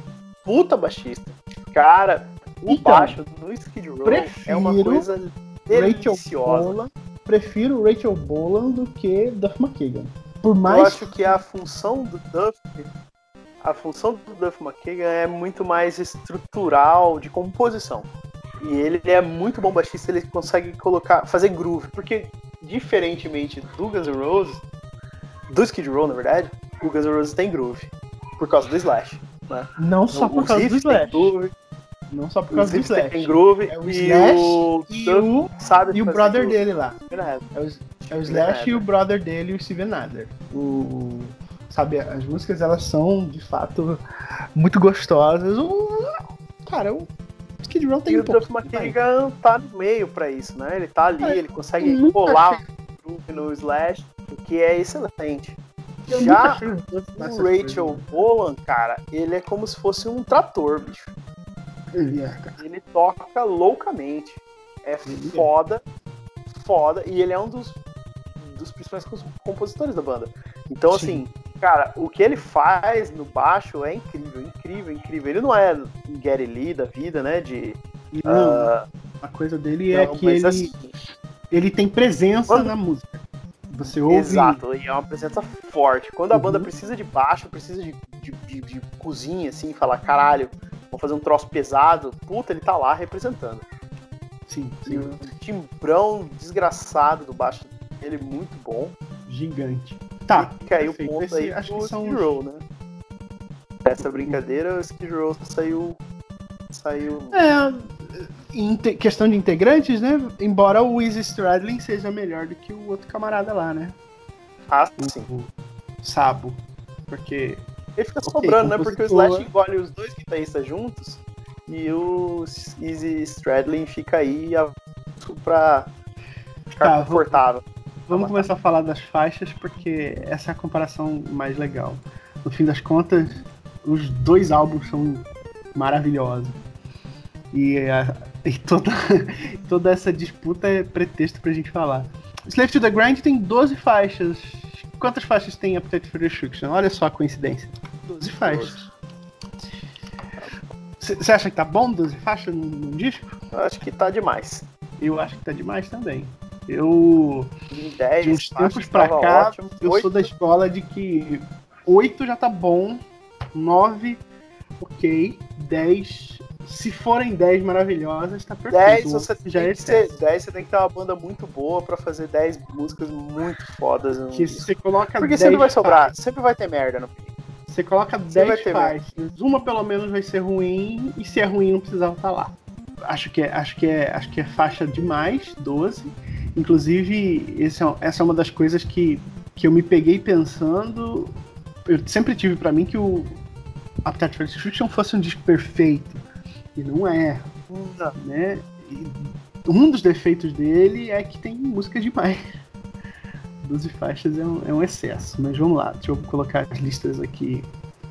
puta baixista. Cara, o então, baixo do Skid Row é uma coisa deliciosa. Bolan, prefiro Rachel Bolan do que Duff McKagan. Por mais... Eu acho que a função do Duff a função do Duff McKagan é muito mais estrutural de composição. E ele é muito bom baixista, ele consegue colocar, fazer groove, porque diferentemente do Guns N' Roses, do Skid Row, na verdade, o Guns N' Roses tem groove por causa do Slash, né? Não só por causa do Slash. Groove, não só por causa do Slash. Tem groove é o e Slash o, e o, sabe e o brother groove. dele lá. É o, é o Slash e o brother dele, o Steven Adler. O sabe, as músicas elas são de fato muito gostosas. O, cara, o Skid Row tem e um pouco. O Duff tá no meio pra isso, né? Ele tá ali, é, ele consegue colar o no Slash, o que é excelente. Eu Já o Rachel Bolan, cara, ele é como se fosse um trator, bicho. Ele, é, ele toca loucamente. É ele é. foda, é. foda. E ele é um dos, dos principais compositores da banda. Então, Sim. assim, cara, o que ele faz no baixo é incrível, incrível, incrível. Ele não é Gary Lee da vida, né? De. Não, uh... a coisa dele é que ele, assim, ele tem presença quando... na música. Você ouve. Exato, e é uma presença forte. Quando a uhum. banda precisa de baixo, precisa de, de, de, de cozinha, assim, falar, caralho, vou fazer um troço pesado, puta, ele tá lá representando. Sim, sim. E o timbrão desgraçado do baixo dele, muito bom. Gigante. Tá. E caiu o ponto Esse, aí acho que são Skid Row, né? Essa brincadeira, o Skid Row saiu. Saiu. É, em questão de integrantes, né? Embora o Easy Stradlin seja melhor do que o outro camarada lá, né? Ah, sim. O, Sabo. Porque Ele fica okay, sobrando, né? Porque o Slash engole os dois guitarristas juntos e o Easy Stradlin fica aí pra ficar tá, confortável. Vamos começar a falar das faixas, porque essa é a comparação mais legal. No fim das contas, os dois álbuns são maravilhosos. E, a, e toda, toda essa disputa é pretexto pra gente falar. Slave to the Grind tem 12 faixas. Quantas faixas tem Appetite for Destruction? Olha só a coincidência. 12 faixas. Você acha que tá bom 12 faixas num, disco? Eu acho que tá demais. Eu acho que tá demais também. Eu. 10, de uns tempos pra cá, ótimo. eu 8. sou da escola de que 8 já tá bom, 9, ok, 10. Se forem 10 maravilhosas, tá perfeito. 10 você, já tem é que ser, 10 você tem que ter uma banda muito boa pra fazer 10 músicas muito fodas. Que você coloca Porque sempre vai sobrar, sempre vai ter merda no. Você coloca 10 faixas, uma pelo menos vai ser ruim, e se é ruim não precisava estar tá lá. Acho que é, acho que é, acho que é faixa demais, 12. Inclusive, esse é, essa é uma das coisas que, que eu me peguei pensando. Eu sempre tive para mim que o Appetite for Destruction fosse um disco perfeito. E não é. Não. Né? E um dos defeitos dele é que tem música demais. 12 faixas é um, é um excesso, mas vamos lá, deixa eu colocar as listas aqui,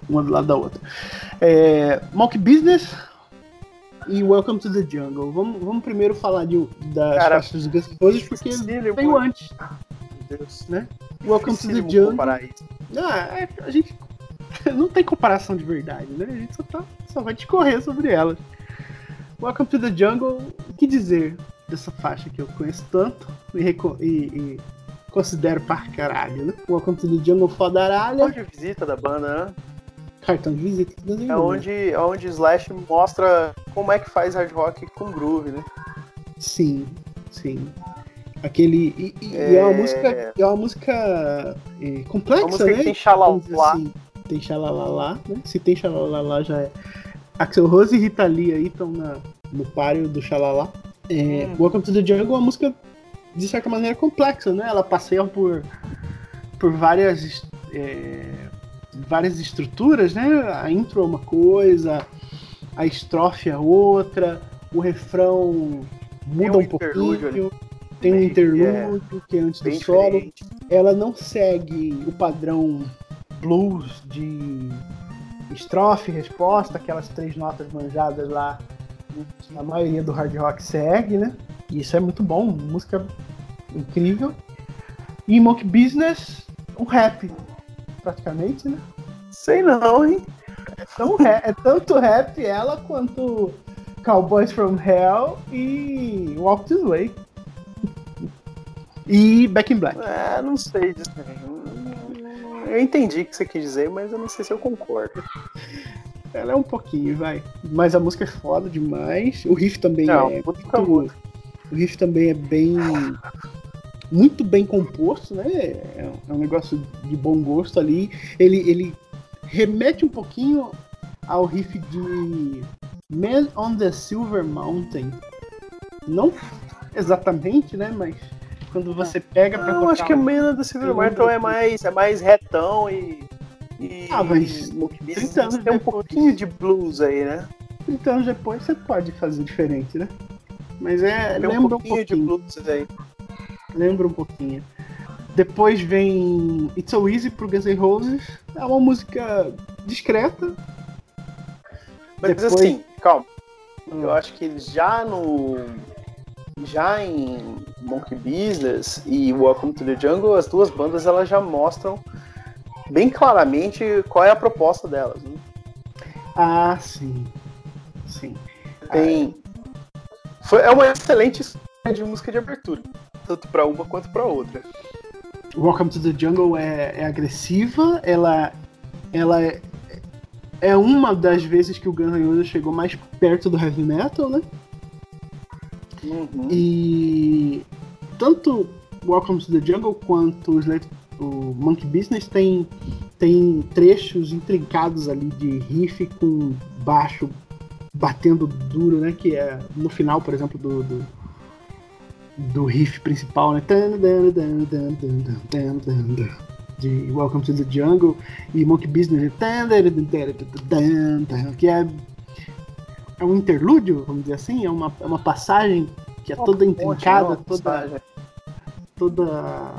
uma do lado da outra. É, Monkey Business e Welcome to the Jungle. Vamos, vamos primeiro falar de, das Cara, faixas do Guns Roses, porque veio antes. Deus. Né? Welcome to the Jungle. Ah, é, a gente não tem comparação de verdade, né? A gente só, tá, só vai discorrer sobre elas. Welcome to the Jungle, o que dizer dessa faixa que eu conheço tanto e, e, e considero par caralho, né? Welcome to the Jungle fodaralha. Cartão de visita da banda, né? Cartão de visita do É onde, é onde Slash mostra como é que faz hard rock com groove, né? Sim, sim. Aquele. E, e é... é... uma música. É uma música é, complexa, uma música né? Que tem xalalá. Assim, tem xalalá, né? Se tem xalalá já é. Axel Rose e Rita Lee aí estão no páreo do xalalá. É, hum. Welcome to the Jungle é uma música de certa maneira complexa, né? Ela passeia por, por várias, é, várias estruturas, né? A intro é uma coisa, a estrofe é outra, o refrão muda um, um pouquinho, tem um interlúdio que é antes do solo. Diferente. Ela não segue o padrão blues de estrofe, resposta, aquelas três notas manjadas lá. A maioria do hard rock segue, né? E isso é muito bom, música incrível. E Monkey Business, um rap, praticamente, né? Sei não, hein? É, tão é tanto rap ela quanto Cowboys from Hell e Walk This Way. E Back in Black. É, não sei disso. Eu entendi o que você quis dizer, mas eu não sei se eu concordo. Ela é um pouquinho, vai. Mas a música é foda demais. O riff também não, é. Muito, o riff também é bem. Muito bem composto, né? É, é um negócio de bom gosto ali. Ele, ele remete um pouquinho ao riff de Man on the Silver Mountain. Não exatamente, né? Mas quando você pega pra. Eu acho que o Man on the Silver Mountain é mais, é mais retão e. e ah, mas. 30 anos tem um pouquinho de blues aí, né? 30 anos depois você pode fazer diferente, né? Mas é. Tem lembra um pouquinho, um pouquinho. de blues aí. Lembra um pouquinho. Depois vem It's So Easy pro Guns N' Roses. É uma música discreta. Mas Depois... assim, calma. Hum. Eu acho que já no. Já em Monkey Business e Welcome to the Jungle, as duas bandas elas já mostram bem claramente qual é a proposta delas. Né? Ah, sim. Sim. Tem, foi, é uma excelente de música de abertura, tanto para uma quanto para outra. Welcome to the Jungle é, é agressiva, ela, ela é, é uma das vezes que o Guns N' Roses chegou mais perto do heavy metal, né? Uhum. E tanto Welcome to the Jungle quanto o Monkey Business tem, tem trechos intrincados ali de riff com baixo batendo duro, né? Que é no final, por exemplo, do, do, do riff principal, né? de Welcome to the Jungle e Monkey Business, que é, é um interlúdio, vamos dizer assim, é uma, é uma passagem que é toda intrincada, toda, toda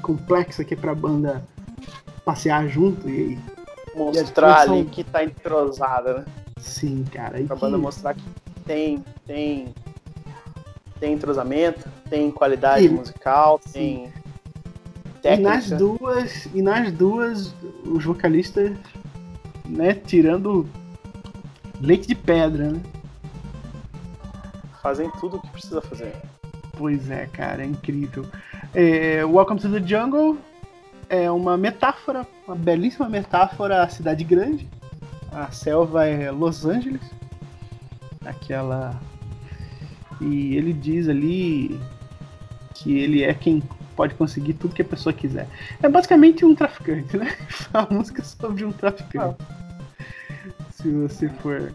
complexa que é pra banda passear junto e. Mostrar ali que tá entrosada, né? Sim, cara. Pra que... banda mostrar que tem, tem, tem entrosamento, tem qualidade e... musical, Sim. tem técnica. E nas duas, e nas duas, os vocalistas, né, tirando leite de pedra, né? Fazem tudo o que precisa fazer. Pois é, cara, é incrível. É, Welcome to the Jungle é uma metáfora, uma belíssima metáfora à cidade grande. A selva é Los Angeles. Aquela. E ele diz ali que ele é quem pode conseguir tudo que a pessoa quiser. É basicamente um traficante, né? A música sobre um traficante. Se você for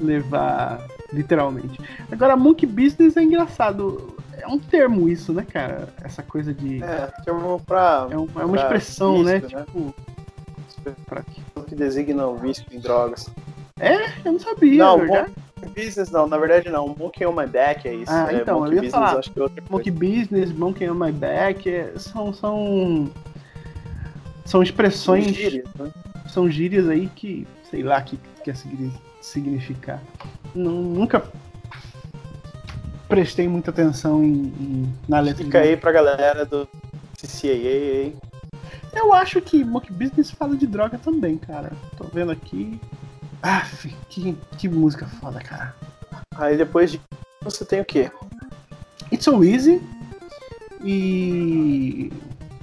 levar literalmente. Agora, monkey business é engraçado. É um termo isso, né, cara? Essa coisa de. É, pra. É, um, é uma expressão, né? né? Tipo. Pra que designa o vício em drogas. É? Eu não sabia. Não, verdade? Business não, na verdade não. Monkey on my back é isso. Ah, é, então, eu ia business, falar. Acho que é outra monkey business, monkey on my back, é, são, são. São expressões. São gírias, né? São gírias aí que, sei lá, que quer significar. Não, nunca prestei muita atenção em, em na letra. Fica aí pra galera do CCAA. Eu acho que Monkey Business fala de droga também, cara. Tô vendo aqui. Ah, que, que música foda, cara. Aí depois de você tem o quê? It's So Easy. E.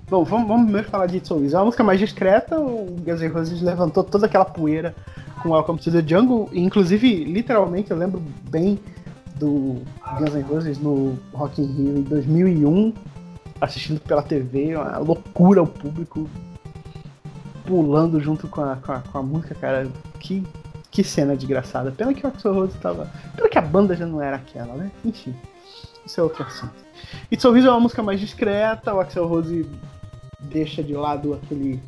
Bom, vamos, vamos primeiro falar de It's So Easy. É uma música mais discreta, o Guns N' Roses levantou toda aquela poeira com Welcome to the Jungle. Inclusive, literalmente, eu lembro bem do Guns N' Roses no Rock in Rio em 2001, assistindo pela TV, uma loucura o público pulando junto com a, com a, com a música, cara. Que que cena desgraçada. Pena que o Axel Rose tava. Pena que a banda já não era aquela, né? Enfim. Isso é outro assunto. It's So é uma música mais discreta, o Axel Rose deixa de lado aquele,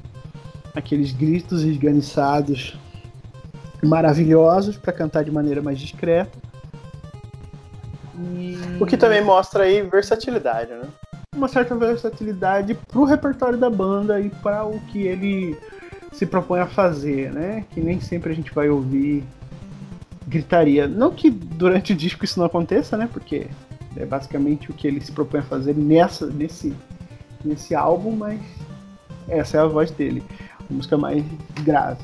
aqueles gritos esganiçados maravilhosos para cantar de maneira mais discreta. E... O que também mostra aí versatilidade, né? Uma certa versatilidade pro repertório da banda e para o que ele se propõe a fazer, né? Que nem sempre a gente vai ouvir gritaria. Não que durante o disco isso não aconteça, né? Porque é basicamente o que ele se propõe a fazer nessa, nesse, nesse álbum, mas essa é a voz dele. A música mais grave.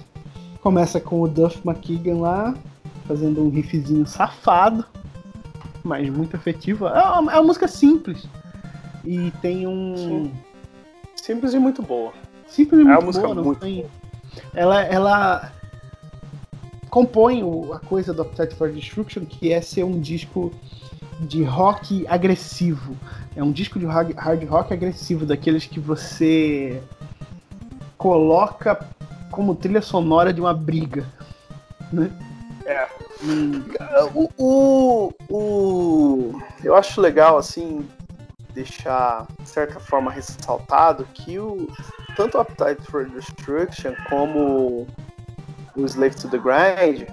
Começa com o Duff McKagan lá, fazendo um riffzinho safado, mas muito efetivo. É uma, é uma música simples. E tem um. Sim. Simples e muito boa. Simples e muito é uma música boa, muito tem... boa ela, ela compõe a coisa do Appetite for Destruction, que é ser um disco de rock agressivo. É um disco de hard rock agressivo, daqueles que você coloca como trilha sonora de uma briga. Né? É. Hum. O, o, o, eu acho legal, assim, deixar, de certa forma, ressaltado que o, tanto o Appetite for Destruction como o Slave to the Grind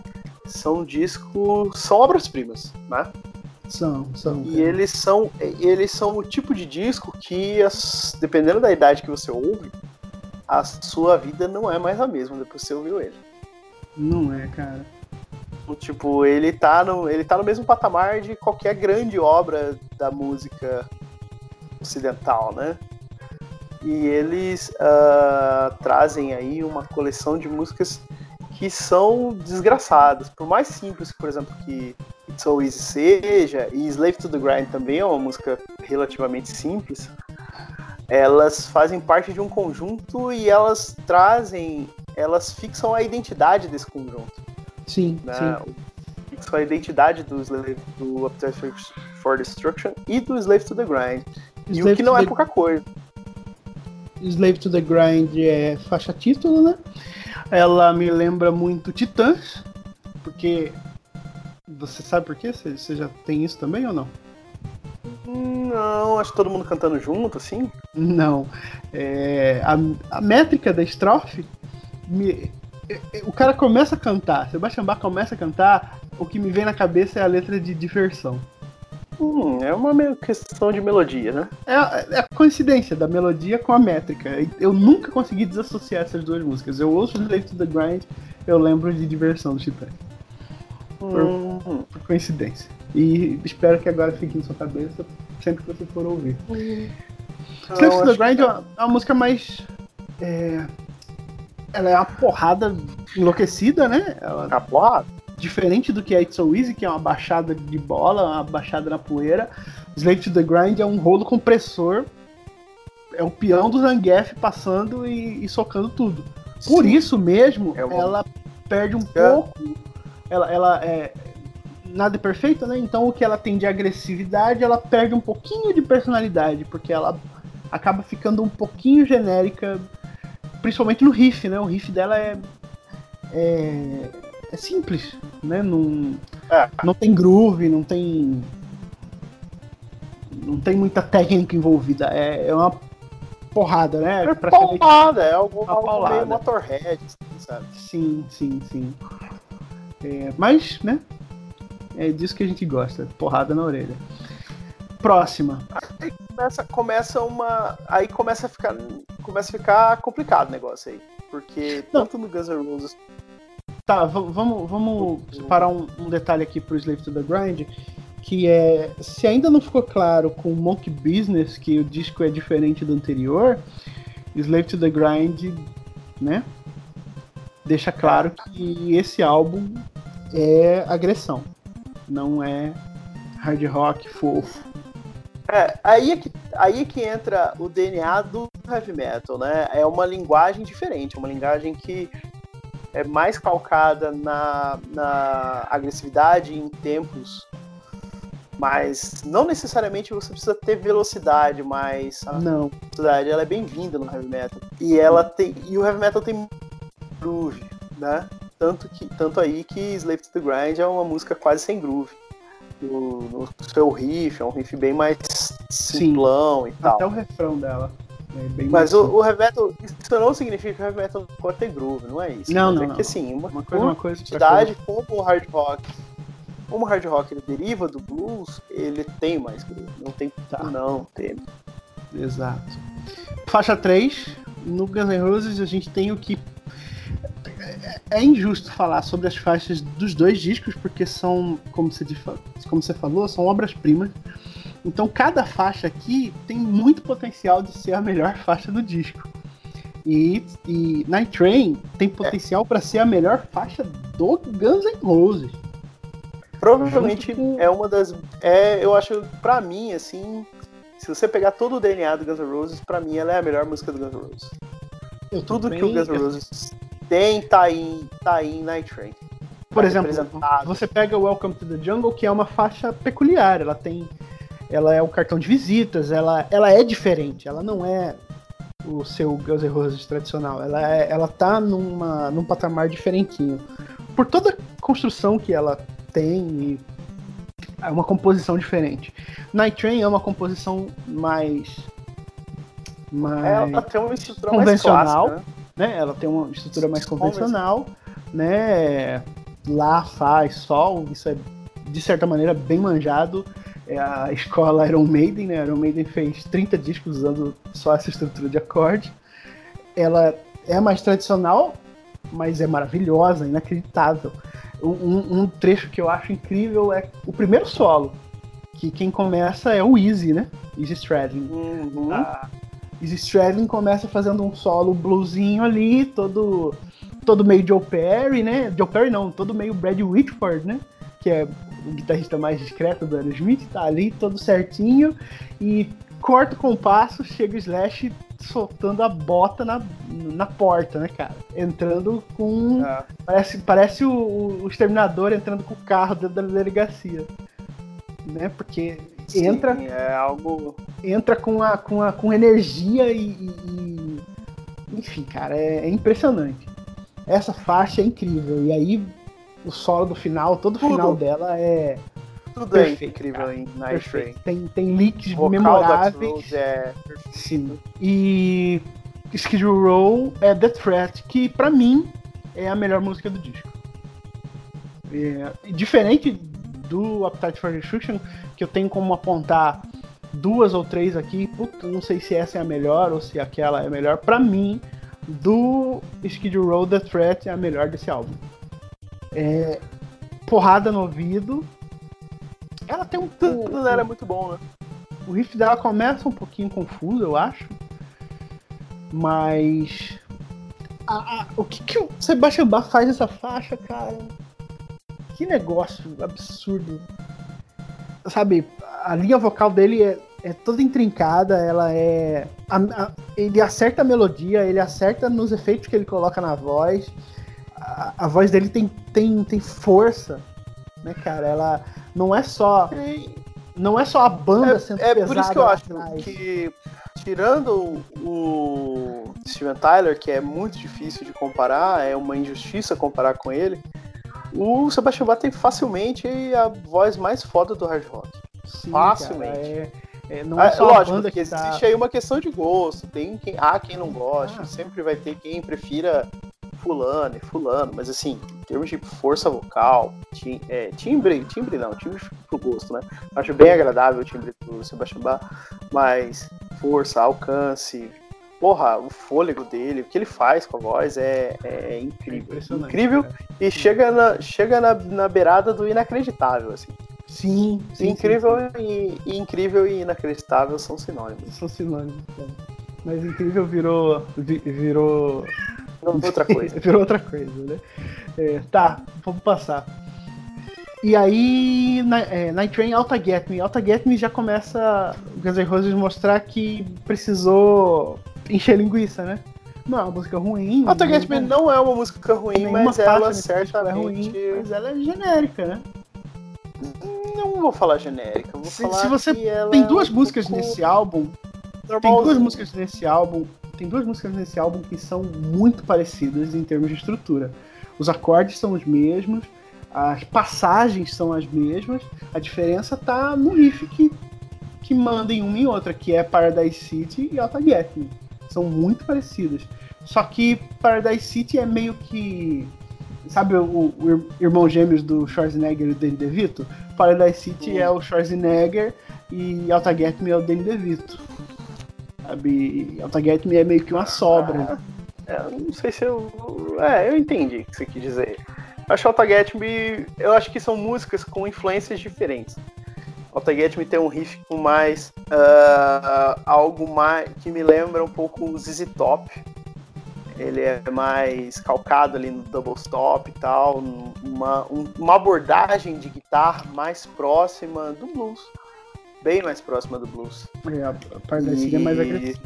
são discos, são obras-primas, né? São, são. E eles são, eles são o tipo de disco que, as, dependendo da idade que você ouve, a sua vida não é mais a mesma depois que você ouviu ele. Não é, cara. Tipo, ele tá no, ele tá no mesmo patamar de qualquer grande obra da música ocidental, né? E eles uh, trazem aí uma coleção de músicas que são desgraçadas. Por mais simples, por exemplo, que It's So Easy seja, e Slave to the Grind também é uma música relativamente simples, elas fazem parte de um conjunto e elas trazem, elas fixam a identidade desse conjunto. Sim, né? sim. Fixam a identidade do, Slave, do Appetite for Destruction e do Slave to the Grind. E o que não é the... pouca coisa. Slave to the Grind é faixa título, né? Ela me lembra muito Titãs, porque. Você sabe por quê? Você já tem isso também ou não? Não, acho que todo mundo cantando junto, assim. Não. É, a, a métrica da estrofe. Me, é, é, o cara começa a cantar, Sebastian Bach começa a cantar, o que me vem na cabeça é a letra de diversão. Hum, é uma questão de melodia, né? É, é, a coincidência da melodia com a métrica. Eu nunca consegui desassociar essas duas músicas. Eu ouço Slave to the Grind, eu lembro de diversão do. Por, hum. por, coincidência. E espero que agora fique na sua cabeça sempre que você for ouvir. Hum. Slave to the Grind que... é, uma, é uma música mais. É, ela é uma porrada enlouquecida, né? Ela, a porrada? Diferente do que é It's So Easy, que é uma baixada de bola, uma baixada na poeira, Slave to the Grind é um rolo compressor, é o peão do Zangief passando e, e socando tudo. Por Sim. isso mesmo, é ela perde um é. pouco, ela, ela é nada é perfeito, né? Então o que ela tem de agressividade, ela perde um pouquinho de personalidade, porque ela acaba ficando um pouquinho genérica, principalmente no riff, né? O riff dela é, é é simples, né? Não, é. não tem groove, não tem. Não tem muita técnica envolvida. É, é uma porrada, né? É porrada, é algo, algo meio Motorhead, assim, sabe? Sim, sim, sim. É, mas, né? É disso que a gente gosta, porrada na orelha. Próxima. Aí começa, começa uma. Aí começa a ficar. Começa a ficar complicado o negócio aí. Porque Não. tanto no Guns N' Roses Tá, vamos, vamos separar um, um, detalhe aqui pro Slave to the Grind, que é, se ainda não ficou claro com Monkey Business que o disco é diferente do anterior, Slave to the Grind, né, deixa claro que esse álbum é agressão, não é hard rock fofo. É, aí é, que, aí é que entra o DNA do heavy metal, né? É uma linguagem diferente, uma linguagem que é mais calcada na, na agressividade em tempos, mas não necessariamente você precisa ter velocidade, mas a não. velocidade ela é bem-vinda no heavy metal. E ela tem e o heavy metal tem groove, né? Tanto que tanto aí que Slave to the Grind é uma música quase sem groove. No, no seu riff, é um riff bem mais simplão Sim, e tal. Até o refrão dela. É Mas o, o heavy metal, isso não significa que o heavy metal pode ter groove, não é isso. Não, não. É não. que assim, uma, uma coisa, uma coisa quantidade como o hard rock. Como o hard rock ele deriva do blues, ele tem mais groove. Não tem. Tá. Não tem. Exato. Faixa 3, no Guns N' Roses a gente tem o que. É injusto falar sobre as faixas dos dois discos, porque são, como você, como você falou, são obras-primas. Então cada faixa aqui tem muito potencial de ser a melhor faixa do disco. E, e Night Train tem potencial é. para ser a melhor faixa do Guns N' Roses. Provavelmente com... é uma das. É, eu acho, pra mim, assim. Se você pegar todo o DNA do Guns N' Roses, pra mim ela é a melhor música do Guns N' Roses. Eu Tudo que o Guns N' Roses tem tá em, tá em Night Train. Por tá exemplo, você pega Welcome to the Jungle, que é uma faixa peculiar. Ela tem ela é um cartão de visitas, ela, ela é diferente, ela não é o seu Guns N' Roses tradicional, ela, é, ela tá numa, num patamar diferentinho. Por toda a construção que ela tem é uma composição diferente. Night Train é uma composição mais mais ela tem uma estrutura convencional, mais clássica, né? né? Ela tem uma estrutura mais convencional, né? Lá faz sol, isso é de certa maneira bem manjado é a escola Iron Maiden, né? Iron Maiden fez 30 discos usando só essa estrutura de acorde. Ela é mais tradicional, mas é maravilhosa, inacreditável. Um, um, trecho que eu acho incrível é o primeiro solo, que quem começa é o Easy, né? Easy Stradlin. Uhum. A Easy Stradlin começa fazendo um solo bluesinho ali, todo todo meio Joe Perry, né? Joe Perry não, todo meio Brad Whitford, né? Que é o guitarrista mais discreto do Aerosmith, tá ali todo certinho e corta o compasso, chega o Slash soltando a bota na, na porta, né, cara? Entrando com. É. Parece, parece o, o Exterminador entrando com o carro dentro da delegacia. Né? Porque Sim, entra. É algo. Entra com, a, com, a, com energia e. e enfim, cara, é, é impressionante. Essa faixa é incrível. E aí o solo do final, todo o final dela é Tudo é incrível em Night Train. Tem, tem leaks memoráveis. É... Sim. E Skid Row é The Threat, que pra mim é a melhor música do disco. É, diferente do Appetite for Destruction, que eu tenho como apontar duas ou três aqui, puta, não sei se essa é a melhor ou se aquela é a melhor. Pra mim, do Skid Row, The Threat é a melhor desse álbum. É, porrada no ouvido. Ela tem um. Tudo era muito bom, né? O riff dela começa um pouquinho confuso, eu acho. Mas. A, a, o que, que o Sebastian Bach faz nessa faixa, cara? Que negócio absurdo. Sabe, a linha vocal dele é, é toda intrincada, ela é. A, ele acerta a melodia, ele acerta nos efeitos que ele coloca na voz. A, a voz dele tem, tem, tem força, né, cara? Ela não é só. Não é só a banda é, sendo é pesada. É por isso que eu acho que tirando o Steven Tyler, que é muito difícil de comparar, é uma injustiça comparar com ele, o Sebastian Bach tem facilmente a voz mais foda do hard rock. Sim, facilmente. Cara, é, é, não é, é só lógico, que, que existe tá... aí uma questão de gosto. Tem quem, há quem não goste, ah. sempre vai ter quem prefira fulano e fulano, mas assim, em termos de força vocal, tim, é, timbre, timbre não, timbre pro gosto, né? Acho bem agradável o timbre do Sebastian Bach, mas força, alcance, porra, o fôlego dele, o que ele faz com a voz é, é incrível. É incrível e chega, na, chega na, na beirada do inacreditável, assim. Sim, sim incrível sim, sim. E, e, incrível e inacreditável são sinônimos. São sinônimos. É. Mas incrível virou virou outra coisa. virou outra coisa, né? É, tá, vamos passar. E aí, na, é, Night Train Alta Get Me. Alta Get Me já começa Guns N' Roses mostrar que precisou encher linguiça, né? Não é uma música ruim. Alta Get Me não é uma música ruim, mas ela certamente... É ruim, mas ela é genérica, né? Não vou falar genérica, vou se, falar se você tem duas é um músicas pouco... nesse álbum, tem duas músicas nesse álbum tem duas músicas nesse álbum que são muito parecidas em termos de estrutura. Os acordes são os mesmos, as passagens são as mesmas, a diferença tá no riff que, que manda em uma e outra, que é Paradise City e Alta Get Me. São muito parecidas. Só que Paradise City é meio que. Sabe o, o irmão gêmeos do Schwarzenegger e do Danny DeVito? Paradise City é o Schwarzenegger e Alta Get Me é o Danny DeVito. Sabe? Altaget é meio que uma sobra. É, eu não sei se eu. É, eu entendi o que você quis dizer. Acho que. Eu acho que são músicas com influências diferentes. Altaget Me tem um riff com mais. Uh, algo mais. que me lembra um pouco o ZZ Top. Ele é mais calcado ali no double stop e tal. Uma, uma abordagem de guitarra mais próxima do blues bem mais próxima do blues. É, a Paradise City é mais agressiva.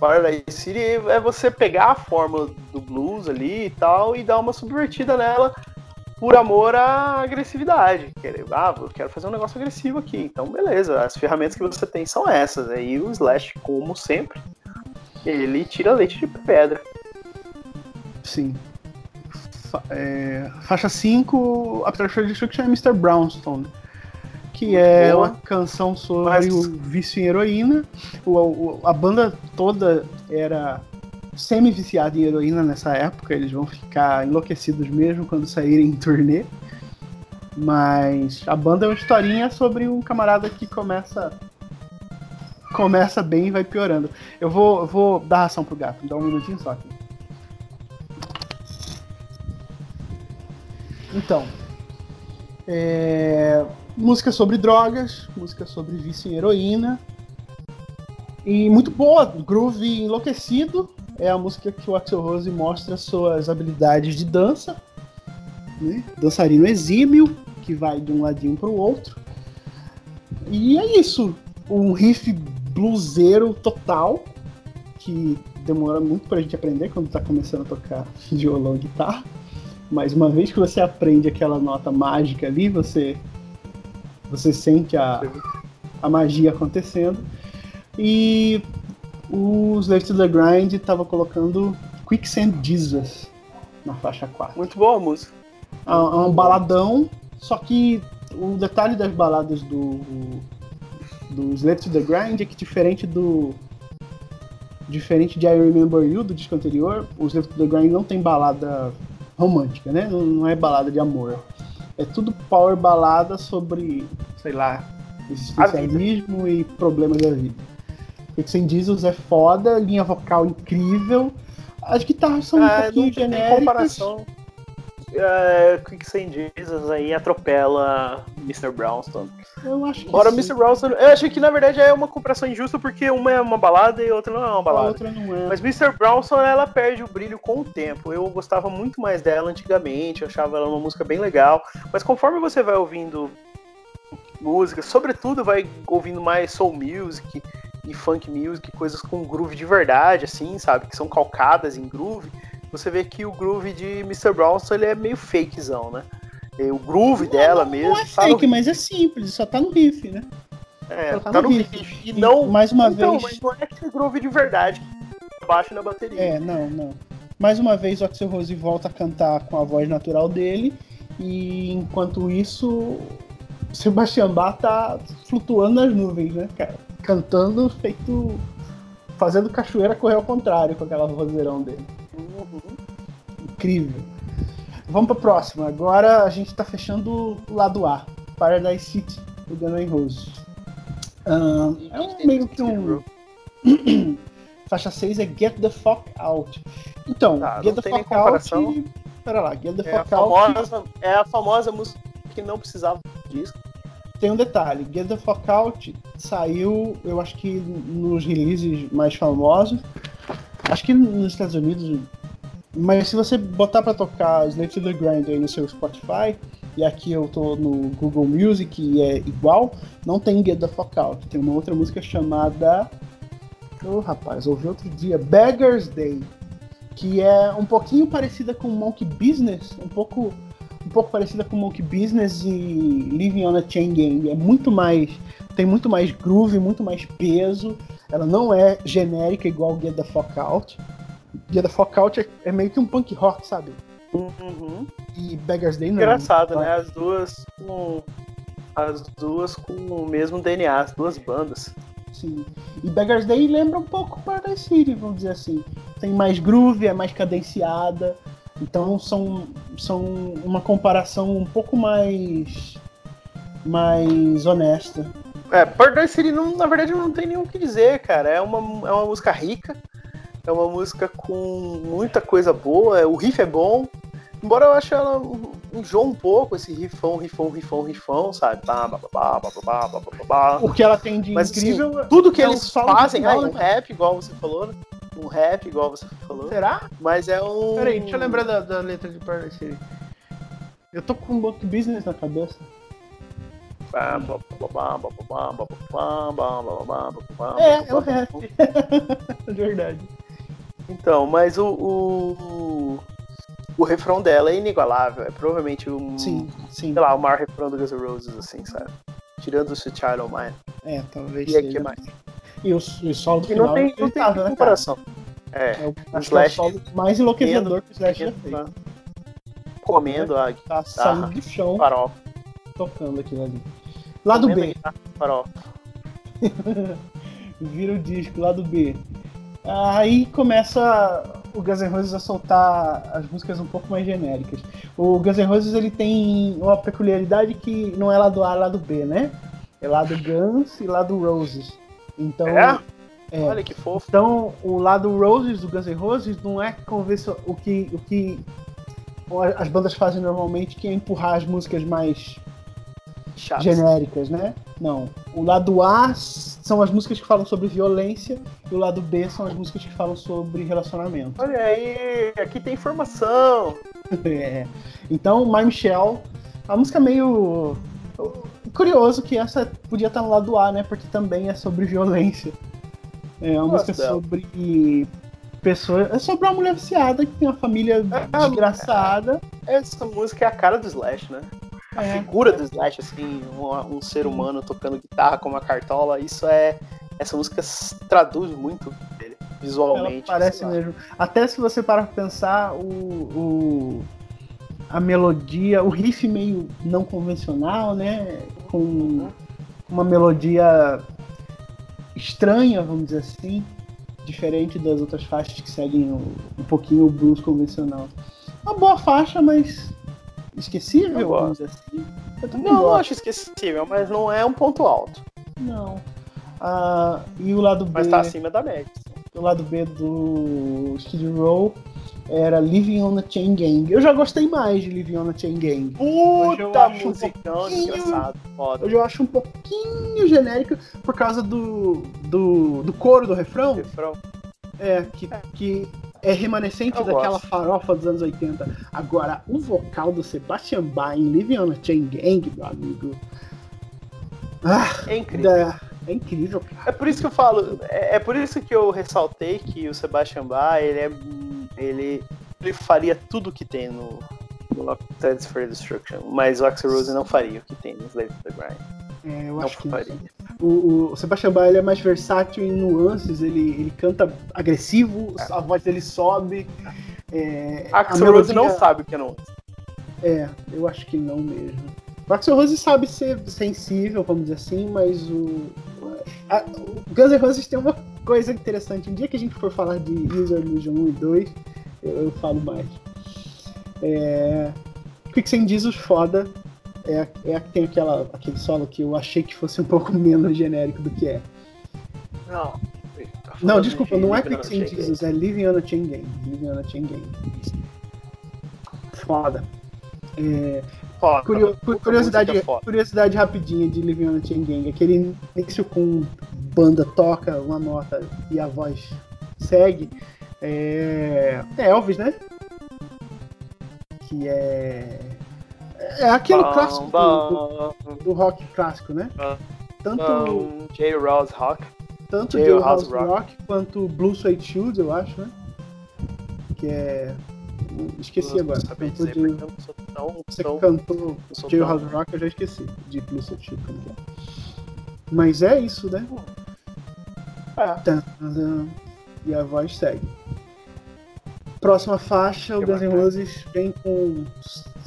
Paradise City é você pegar a fórmula do blues ali e tal e dar uma subvertida nela por amor à agressividade. Querer, ah, eu quero fazer um negócio agressivo aqui. Então, beleza, as ferramentas que você tem são essas. Aí o Slash, como sempre, ele tira leite de pedra. Sim. Fa é, faixa 5, Abstraction Destruction é Mr. Brownstone que é Boa. uma canção sobre Mas... o vício em heroína. O, o, a banda toda era semi-viciada em heroína nessa época, eles vão ficar enlouquecidos mesmo quando saírem em turnê. Mas a banda é uma historinha sobre um camarada que começa começa bem e vai piorando. Eu vou, eu vou dar ração pro gato, dá um minutinho só aqui. Então, é, música sobre drogas, música sobre vício em heroína. E muito boa, groove enlouquecido. É a música que o Axel Rose mostra suas habilidades de dança. Né? Dançarino exímio, que vai de um ladinho para o outro. E é isso. Um riff bluseiro total, que demora muito pra gente aprender quando tá começando a tocar violão e guitarra. Mas uma vez que você aprende aquela nota mágica ali, você você sente a, a magia acontecendo. E o Slave to the Grind estava colocando Quicksand Jesus na faixa 4. Muito boa a música. É, é um baladão, só que o detalhe das baladas do do Slave to the Grind é que diferente do diferente de I Remember You do disco anterior, o Slave to the Grind não tem balada romântica, né? Não, não é balada de amor. É tudo power balada sobre, sei lá, existencialismo e problemas da vida. Sem Diesels é foda, linha vocal incrível. As guitarras são um Ah, pouquinho não tem genéricas. comparação. É, Quicksand Jesus aí atropela Mr. Brownstone. Eu acho que. Mr. Brownstone, eu acho que na verdade é uma comparação injusta porque uma é uma balada e outra não é uma a balada. outra não é. Mas Mr. Brownstone, ela perde o brilho com o tempo. Eu gostava muito mais dela antigamente, eu achava ela uma música bem legal. Mas conforme você vai ouvindo música, sobretudo vai ouvindo mais soul music e funk music, coisas com groove de verdade, assim, sabe? Que são calcadas em groove. Você vê que o groove de Mr. Brownstone ele é meio fakezão, né? E o groove dela não, mesmo. Não é tá no- fake, mas é simples, só tá no riff, né? é, só tá tá no riff. riff. E não. mais uma então, vez. mas não é aquele groove de verdade que baixa na bateria. É, não, não. Mais uma vez o Axel Rose volta a cantar com a voz natural dele. E enquanto isso, o Sebastian Bach tá flutuando nas nuvens, né, cara? Cantando feito. fazendo cachoeira correr ao contrário com aquela vozeirão dele. Uhum. Incrível. Vamos pra próxima. Agora a gente tá fechando o lado A. Paradise City, do Guns N' Roses. Ahn, é um, meio que um. Faixa 6 é Get the Fuck Out. Então, Tá, Get the Fuck Out. Pera lá, Get the É a, Fuck Out famosa, é a famosa música que não precisava de disco. tem um detalhe. Get the Fuck Out saiu, eu acho que nos releases mais famosos. Acho que nos Estados Unidos. Mas se você botar pra tocar Slave to the Grind aí no seu Spotify, e aqui eu tô no Google Music e é igual, não tem Get the Fuck Out. Tem uma outra música chamada. Ô rapaz, ouvi outro dia. Beggar's Day. Que é um pouquinho parecida com Monkey Business, um pouco um pouco parecida com Monkey Business e Living on a Chain Gang. É muito mais. Tem muito mais groove, muito mais peso. Ela não é genérica igual Get the Fuck Out. Get the Fuck Out é, é meio que um punk rock, sabe? Uhum. E Beggar's Day não. Engraçado, né? As duas com. As duas com o mesmo DNA, as duas bandas. Sim. E Beggar's Day lembra um pouco Paradise City, vamos dizer assim. Tem mais groove, é mais cadenciada. Então são, são uma comparação um pouco mais. mais honesta. É, Paradise City, não, na verdade, não tem nenhum o que dizer, cara. É uma, é uma música rica, é uma música com muita coisa boa, o riff é bom. Embora eu ache ela enjoa um pouco esse rifão, rifão, rifão, rifão, sabe? Bah, bah, bah, bah, bah, bah, bah. O que ela tem de Mas, assim, incrível. Assim, tudo que é eles fazem, ah, um rap, igual você falou, né? Um rap, igual você falou. Será? Mas é um. Peraí, deixa eu lembrar da, da letra de Paradise City. Eu tô com um outro business na cabeça. É, é o rap. É verdade. Então, mas o, o, o refrão dela é inigualável. É provavelmente um, Sim, sim. sei lá, o maior refrão do Guns N' Roses, assim, sabe? Tirando o Sweet Child O' Mine. É, talvez E seja. aqui mais. E o, o solo do E final não tem, é não tem né, comparação. É, É o, O é o Slash solo mais enlouquecedor que o Slash já fez. comendo a Tá saindo do chão, farofa. Tocando aquilo ali. Lado B, farofa. vira o disco, lado B. Aí começa o Guns N' Roses a soltar as músicas um pouco mais genéricas. O Guns N' Roses ele tem uma peculiaridade que não é lado A, é lado B, né? É lado Guns e lado Roses. Então, É? é. Olha que fofo. Então, o lado Roses do Guns N' Roses não é convencional. O que, o que as bandas fazem normalmente, que é empurrar as músicas mais Chato. genéricas, né? Não. O lado A são as músicas que falam sobre violência e o lado B são as músicas que falam sobre relacionamento. Olha aí, aqui tem informação. É. Então, My Michelle, a música é meio curioso que essa podia estar no lado A, né? Porque também é sobre violência. É uma Gosto música sobre pessoas, é sobre uma mulher viciada que tem uma família É, desgraçada. Essa música é a cara do Slash, né? A É. figura do Slash, assim, um, um ser humano tocando guitarra com uma cartola, isso é. Essa música traduz muito dele, Ela visualmente. parece sei lá. mesmo. Até se você parar pra pensar, o, o, a melodia, o riff meio não convencional, né? Com uma melodia estranha, vamos dizer assim, diferente das outras faixas que seguem o, um pouquinho o blues convencional. Uma boa faixa, mas esquecível, vamos dizer assim. não, não acho esquecível, mas não é um ponto alto. Não. Ah, e o lado B. Mas tá acima da média. O lado B do Skid Row era Living on a Chain Gang. Eu já gostei mais de Living on a Chain Gang. Puta musicão um desgraçado. Foda. Hoje eu acho um pouquinho genérico por causa do, do, do coro do refrão. refrão. É, que, que é remanescente eu daquela gosto. farofa dos anos 80. Agora, o vocal do Sebastian Bach em Living on a Chain Gang, meu amigo. Ah, é incrível. É, é incrível, cara. É por isso que eu falo, é, é, por isso que eu ressaltei que o Sebastian Bach, ele é. Ele, ele faria tudo o que tem no, no Octets for Destruction, mas o Axel Rose não faria o que tem no Slave to the Grind. É, eu não acho faria. que o, o Sebastian Bach ele é mais versátil em nuances, ele, ele canta agressivo, é. a voz dele sobe. É, Axel melodia... Rose não sabe o que é nuance. É, eu acho que não mesmo. O Axel Rose sabe ser sensível, vamos dizer assim, mas o, a, o Guns N' Roses tem uma coisa interessante. Um dia que a gente for falar de User Illusion 1 e 2, eu, eu falo mais. É, Quicksand Jesus foda é, é a que tem aquela, aquele solo que eu achei que fosse um pouco menos genérico do que é. Não. Tá não, desculpa, não é Quicksand Jesus, é Living on a Chain Gang. Living on a Chain Gang. Foda. É, foda. Curio, curiosidade, foda. curiosidade rapidinha de Living on a Chain Gang. Aquele início com banda toca uma nota e a voz segue. É, é Elvis, né? Que é é aquele bom, clássico bom, do, do, rock clássico, né? Tanto J. Ross Rock. Tanto J. Ross Rock. Rock quanto Blue Suede Shoes, eu acho, né? Que é. Esqueci agora. Você, cantou de... tão, Você cantou J. Ross Rock, eu já esqueci de Blue Suede Shoes. É. Mas é isso, né? É. E a voz segue. Próxima faixa, o Guns N' Roses vem com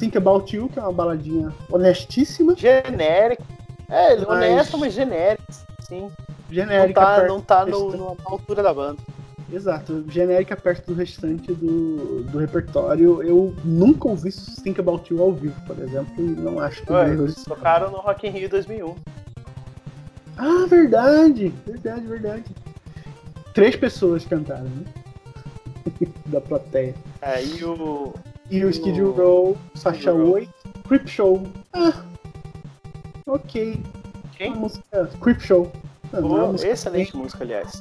Think About You, que é uma baladinha honestíssima. Genérico. É, mas... honesto, mas genérico, sim. Genérica. Não tá, não tá no, na altura da banda. Exato, genérica perto do restante do, do repertório. Eu nunca ouvi Think About You ao vivo, por exemplo, e não acho que Ué, eles tocaram no Rock in Rio 2001. Ah, verdade, verdade, verdade. Três pessoas cantaram, né? da plateia. É, e o. E o, Skid Row, Sasha 8, Creep Show. Ah, ok. Quem? música Creep Show. Ah, oh, excelente bem. música, aliás.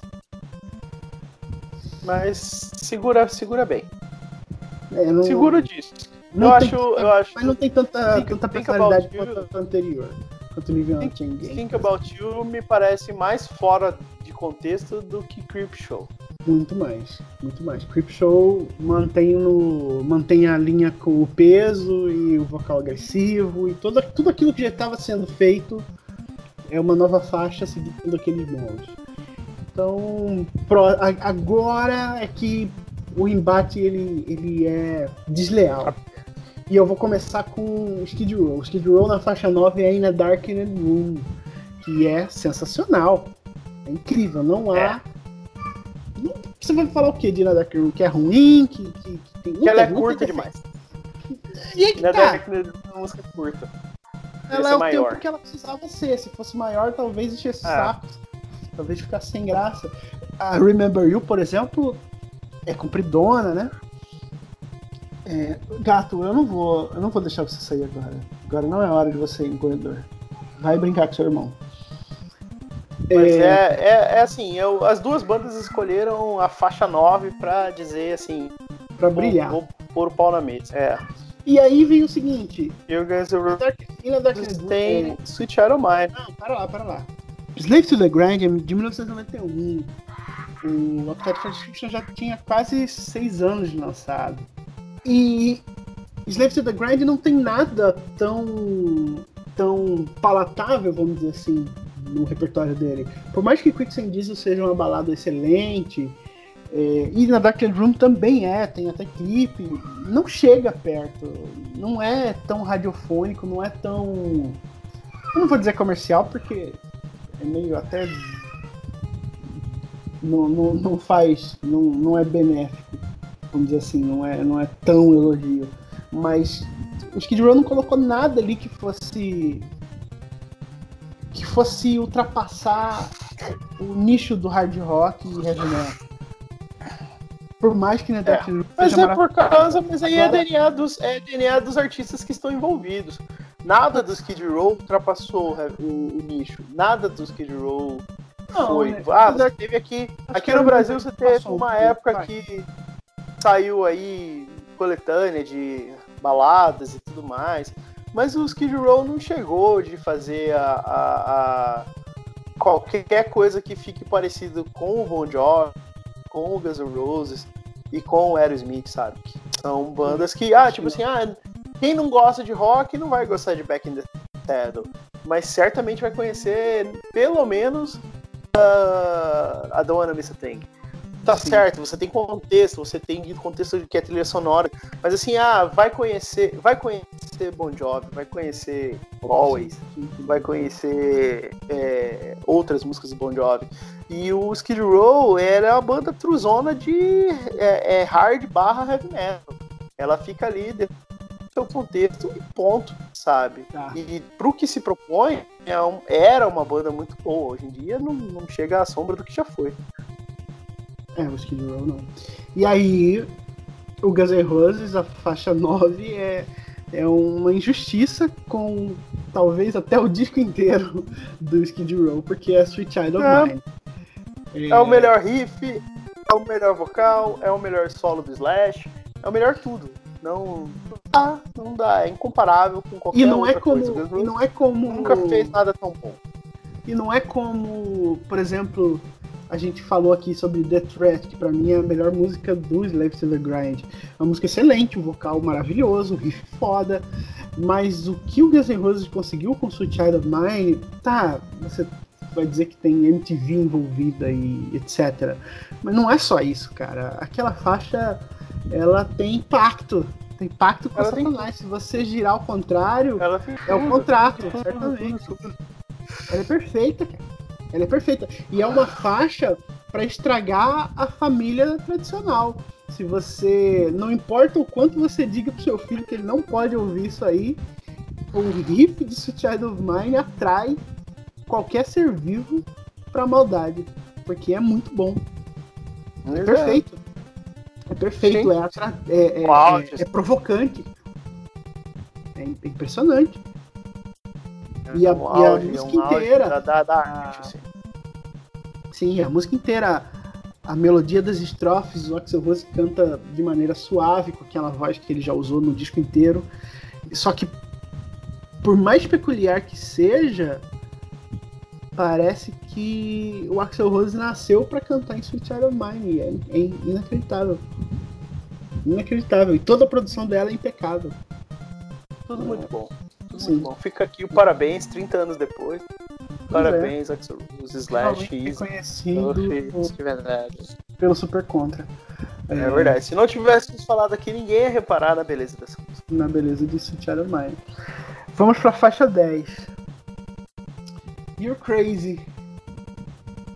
Mas segura, segura bem. É, não... Segura disso. Não eu, acho, eu acho. Mas não tem tanta, think, tanta personalidade quanto a anterior. Quanto o think, think About You me parece mais fora de contexto do que Creep Show. Muito mais, muito mais. Creep Show mantém, no, mantém a linha com o peso e o vocal agressivo e toda, tudo aquilo que já estava sendo feito é uma nova faixa seguindo aqueles moldes. Então, pro, agora é que o embate ele, ele é desleal. E eu vou começar com Skid Row. Skid Row na faixa 9 é In a Darkened Room, que é sensacional. É incrível, não há é você vai falar o que de Nada Que é ruim, que, que, que tem que ela é curta demais. E aí que tá. é uma música curta. Ela é o maior. tempo que ela precisava ser. Se fosse maior, talvez enchesse é. saco. Talvez ficasse sem graça. A Remember You, por exemplo, é compridona, né? É, gato, eu não vou. Eu não vou deixar você sair agora. Agora não é hora de você ir no corredor. Vai brincar com seu irmão. Mas é, é, é, é assim, eu, as duas bandas escolheram a faixa 9 pra dizer assim. Pra brilhar. Vou, pôr o pau na mesa. É. E aí vem o seguinte. E o Guns N' Roses tem é... Sweet Shadow Mine. Não, para lá, para lá. Slave to the Grind de 1991. O Appetite for Destruction já tinha quase seis anos de lançado. E Slave to the Grind não tem nada tão tão palatável, vamos dizer assim, no repertório dele. Por mais que Quicksand Diesel seja uma balada excelente, é, e na Dark Room também é, tem até clipe, não chega perto. não é tão radiofônico, não é tão. Eu não vou dizer comercial porque é meio até. Não, não, não faz. Não, não é benéfico, vamos dizer assim, não é, não é tão elogio. Mas o Skid Row não colocou nada ali que fosse. Que fosse ultrapassar o nicho do hard rock e heavy metal. Por mais que Netflix é, Mas é por causa, mas aí é DNA, dos, é DNA dos artistas que estão envolvidos. Nada do Skid Row ultrapassou o, o nicho. Nada do Skid Row não, foi. Né? Ah, você teve aqui. Aqui no Brasil você teve uma época vai. que saiu aí coletânea de baladas e tudo mais. Mas o Skid Row não chegou de fazer a, a, a qualquer coisa que fique parecido com o Bon Jovi, com o Guns N' Roses e com o Aerosmith, sabe? São bandas que, ah, tipo assim, ah, quem não gosta de rock não vai gostar de Back in the Saddle, mas certamente vai conhecer pelo menos uh, a Don't Wanna Miss a Thing. Tá Sim. certo, você tem contexto, você tem contexto de que é trilha sonora, mas assim, ah, vai conhecer, vai conhecer Bon Jovi, vai conhecer Always, vai conhecer é, outras músicas do Bon Jovi. E o Skid Row era a banda truzona de é, é, hard barra heavy metal. Ela fica ali seu contexto e ponto, sabe? Tá. E pro que se propõe, é era uma banda muito boa. Hoje em dia não, não chega à sombra do que já foi. É, o Skid Row não. E aí, o Guns N' Roses, a faixa 9, é, é uma injustiça com talvez até o disco inteiro do Skid Row, porque é Sweet Child of é. Mine. É... é o melhor riff, é o melhor vocal, é o melhor solo do Slash, é o melhor tudo. Não dá, não dá, é incomparável com qualquer e não outra é como, coisa. E não é como nunca fez nada tão bom. E não é como, por exemplo, a gente falou aqui sobre The Threat, que para mim é a melhor música do Slave to the Grind. É uma música excelente, um vocal maravilhoso, um riff foda. Mas o que o Guns N' Roses conseguiu com Sweet Child of Mine, tá, você vai dizer que tem MTV envolvida e etc. Mas não é só isso, cara. Aquela faixa, ela tem impacto. Tem impacto com ela Satanás. Se você girar ao contrário, é o contrato, certamente. Ela é perfeita, cara. Ela é perfeita. E é uma faixa para estragar a família tradicional. Se você. Não importa o quanto você diga pro seu filho que ele não pode ouvir isso aí, o riff de Sweet Child of Mine atrai qualquer ser vivo pra maldade. Porque é muito bom. É, perfeito. É perfeito. É, atra... é, é, é, é provocante. É impressionante. E a, um e a música um inteira. Da, da arte, assim. Sim, a música inteira. A melodia das estrofes, o Axel Rose canta de maneira suave, com aquela voz que ele já usou no disco inteiro. Só que, por mais peculiar que seja, parece que o Axel Rose nasceu para cantar em Sweet Child of Mine. É, é inacreditável. Inacreditável. E toda a produção dela é impecável. Tudo muito bom. Sim. Bom. Fica aqui o parabéns, 30 anos depois. Parabéns, é. Axel Rose, Slash, Reconhecido pelo Super Contra. É, é, verdade. Se não tivéssemos falado aqui, ninguém ia reparar na beleza dessa música. Na beleza de Sutiara Mine. Vamos pra faixa 10. You're Crazy.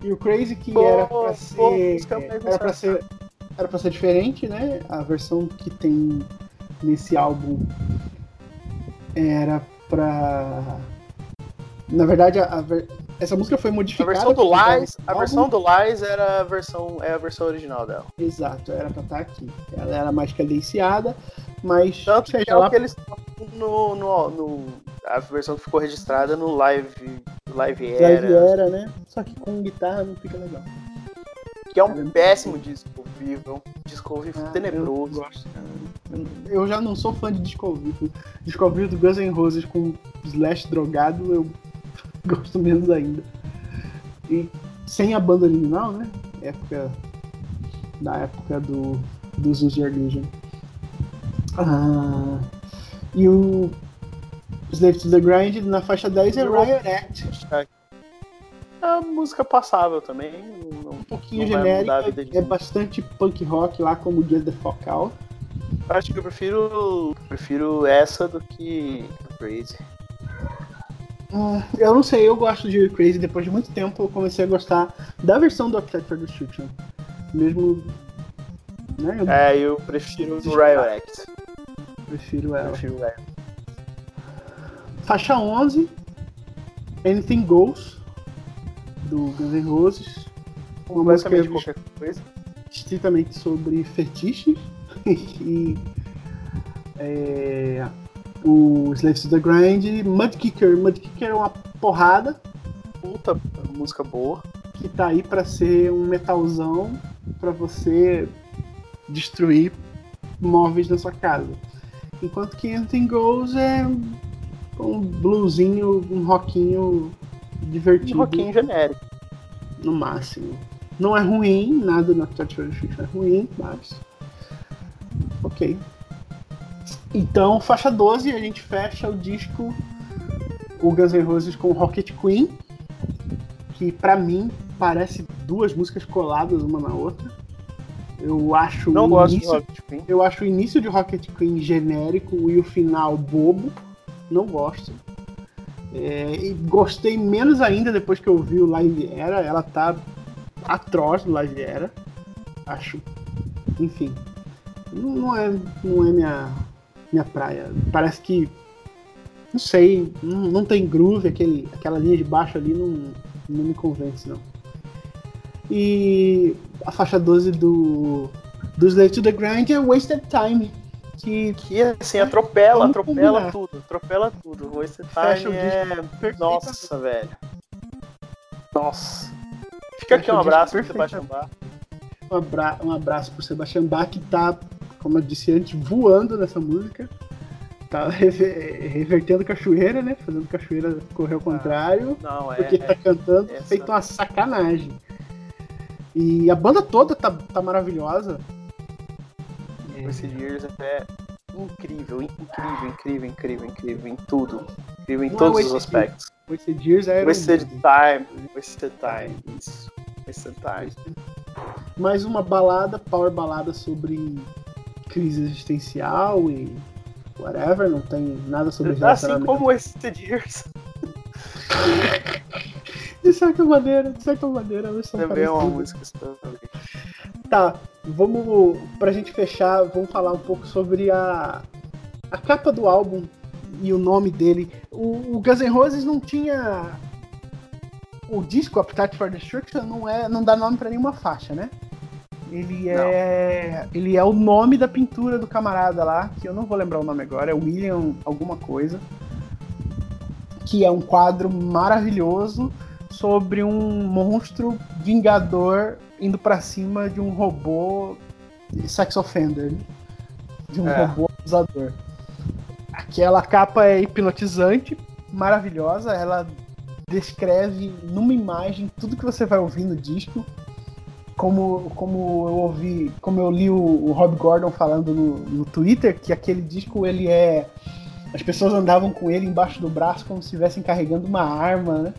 You're Crazy que pô, era pra ser. Pô, era pra ser. Era pra ser diferente, né? A versão que tem nesse álbum era pra. Na verdade, a, a ver... essa música foi modificada. A versão do Lies, a versão do Lies era a versão, é a versão original dela. Exato, era pra estar tá aqui. Ela era mais cadenciada, mas. Tanto seja que é lá... o que eles no, no, no, a versão que ficou registrada no Live, live Era. Live Era, né? Só que com guitarra não fica legal. Que é um péssimo disco vivo, é um disco vivo ah, tenebroso. Eu, eu já não sou fã de disco vivo. Disco vivo do Guns N' Roses com Slash drogado, eu gosto menos ainda. E sem a banda original, né? Época. Da época do, do Zuzi Illusion. Ah, e o Slave to the Grind na faixa 10 é Riot Act. É a música passável também. Pouquinho genérica, é bastante punk rock lá como the Fuck Out. Acho que eu prefiro. Prefiro essa do que Crazy. Hum, eu não sei, eu gosto de Crazy. Depois de muito tempo eu comecei a gostar da versão do for Destruction. Mesmo. Né, eu... É, eu prefiro o Riot Act. Prefiro ela. Prefiro ela. Faixa 11, Anything Goes, do Guns N' Roses. Uma música de qualquer coisa. Estritamente sobre fetiches e é, o Slaves to the Grind, Mudkicker. Mudkicker é uma porrada. Puta música boa. Que tá aí pra ser um metalzão pra você destruir móveis na sua casa. Enquanto que Anything Goes é um bluesinho, um rockinho divertido. Um rockinho genérico. No máximo. Não é ruim, nada na Touch Fiction é ruim, mas. Ok. Então, faixa 12, a gente fecha o disco o Guns N' Roses com Rocket Queen, que para mim parece duas músicas coladas uma na outra. Eu acho Não gosto início, de Rocket Queen. Eu acho o início de Rocket Queen genérico e o final bobo. Não gosto. É, e gostei menos ainda depois que eu vi o Live Era. Ela tá atroz no Live Era. Acho. Enfim. Não, é, não é minha, minha praia. Parece que. Não sei, não, não tem groove, aquele, aquela linha de baixo ali não, não me convence, não. E a faixa 12 do, do Slave to the Grind é Wasted Time. Que, que assim, atropela, atropela tudo, atropela tudo. Wasted Time é. Nossa, velho. Nossa. Fica aqui um abraço pro Sebastian Bach. Um, abra um abraço pro Sebastian Bach que tá como eu disse antes, voando nessa música. Tá revertendo cachoeira, né? Fazendo cachoeira correr ao contrário. Não, é. Porque tá cantando essa... feito uma sacanagem. E a banda toda tá, tá maravilhosa. Esse Years é incrível, incrível, incrível, incrível, incrível em tudo. Incrível em Não todos é os aspectos. Wasted Years é. Wasted Time. Wasted Time. Isso. Wasted Time. Mais uma balada, power balada sobre crise existencial e whatever, não tem nada sobre relacionamento. Assim como esse Years. de certa maneira, de certa maneira, elas são Também é uma música Tá, vamos, pra gente fechar, vamos falar um pouco sobre a, a capa do álbum e o nome dele. O, o Guns N' Roses não tinha o disco Appetite for Destruction não é não dá nome para nenhuma faixa, né? Ele é. Ele é o nome da pintura do camarada lá, que eu não vou lembrar o nome agora, é William alguma coisa. Que é um quadro maravilhoso sobre um monstro vingador indo para cima de um robô sex offender. Né? De um é. robô abusador. Aquela capa é hipnotizante, maravilhosa, ela descreve numa imagem tudo que você vai ouvir no disco como, como eu ouvi, como eu li o, o Rob Gordon falando no, no Twitter, que aquele disco ele é. As pessoas andavam com ele embaixo do braço como se estivessem carregando uma arma, né?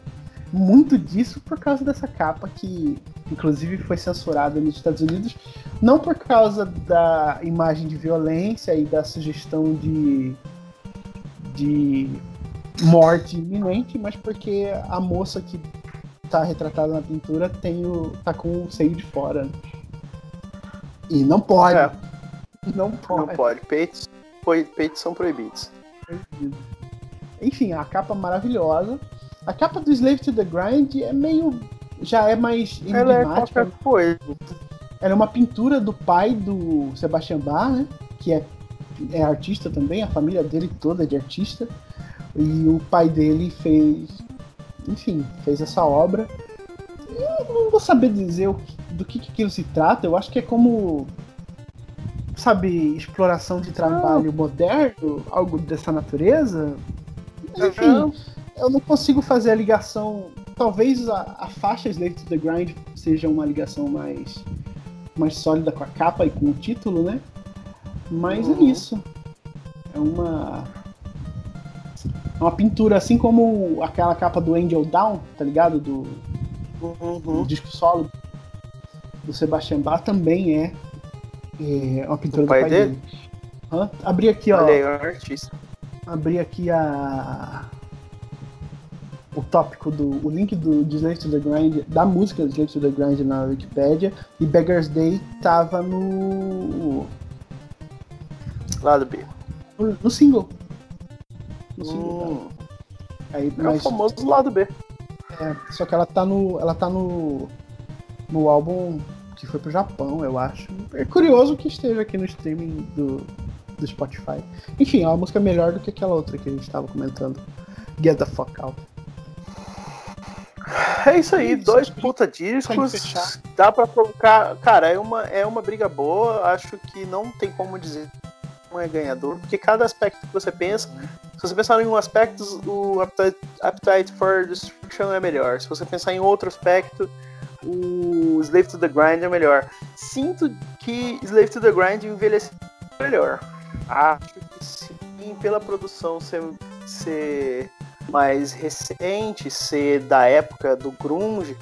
Muito disso por causa dessa capa que, inclusive, foi censurada nos Estados Unidos, não por causa da imagem de violência e da sugestão de, de morte iminente, mas porque a moça que tá retratado na pintura tem o, tá com o seio de fora. E não pode. É. Não pode. Não pode. Peitos, peitos são proibidos. Enfim, a capa maravilhosa. A capa do Slave to the Grind é meio. já é mais Ela é qualquer coisa. Ela é uma pintura do pai do Sebastian Bach, né? Que é, é artista também, a família dele toda é de artista. E o pai dele fez enfim, fez essa obra. Eu não vou saber dizer do que, que aquilo se trata, eu acho que é como, sabe, exploração de trabalho moderno, algo dessa natureza. Enfim, eu não consigo fazer a ligação. Talvez a, a faixa Slave to the Grind seja uma ligação mais, mais sólida com a capa e com o título, né? Mas é uhum. é isso. É uma uma pintura, assim como aquela capa do Angel Down, tá ligado? Do, uhum. do disco solo do Sebastian Bach também é, é uma pintura do, do pai, pai, dele. dele. Hã? Abri aqui, ó. Olha aí, é um artista. Abri aqui a. O tópico do. O link do de Slave to the Grind, da música Slave to the Grind na Wikipedia. E Beggar's Day tava no. Lado B. No, no single. No single. Hum, tava. Aí, é o mas, famoso lado B. é, só que ela tá no. Ela tá no. No álbum que foi pro Japão, eu acho. É curioso que esteja aqui no streaming do, do Spotify. Enfim, é uma música melhor do que aquela outra que a gente tava comentando. Get the fuck out. É isso aí, dois puta discos. Dá pra provocar. Cara, é uma, é uma briga boa. Acho que não tem como dizer é ganhador, porque cada aspecto que você pensa. Se você pensar em um aspecto, o Appetite, for Destruction é melhor. Se você pensar em outro aspecto, o Slave to the Grind é melhor. Sinto que Slave to the Grind envelheceu melhor. Acho que sim, pela produção ser, ser mais recente, ser da época do grunge,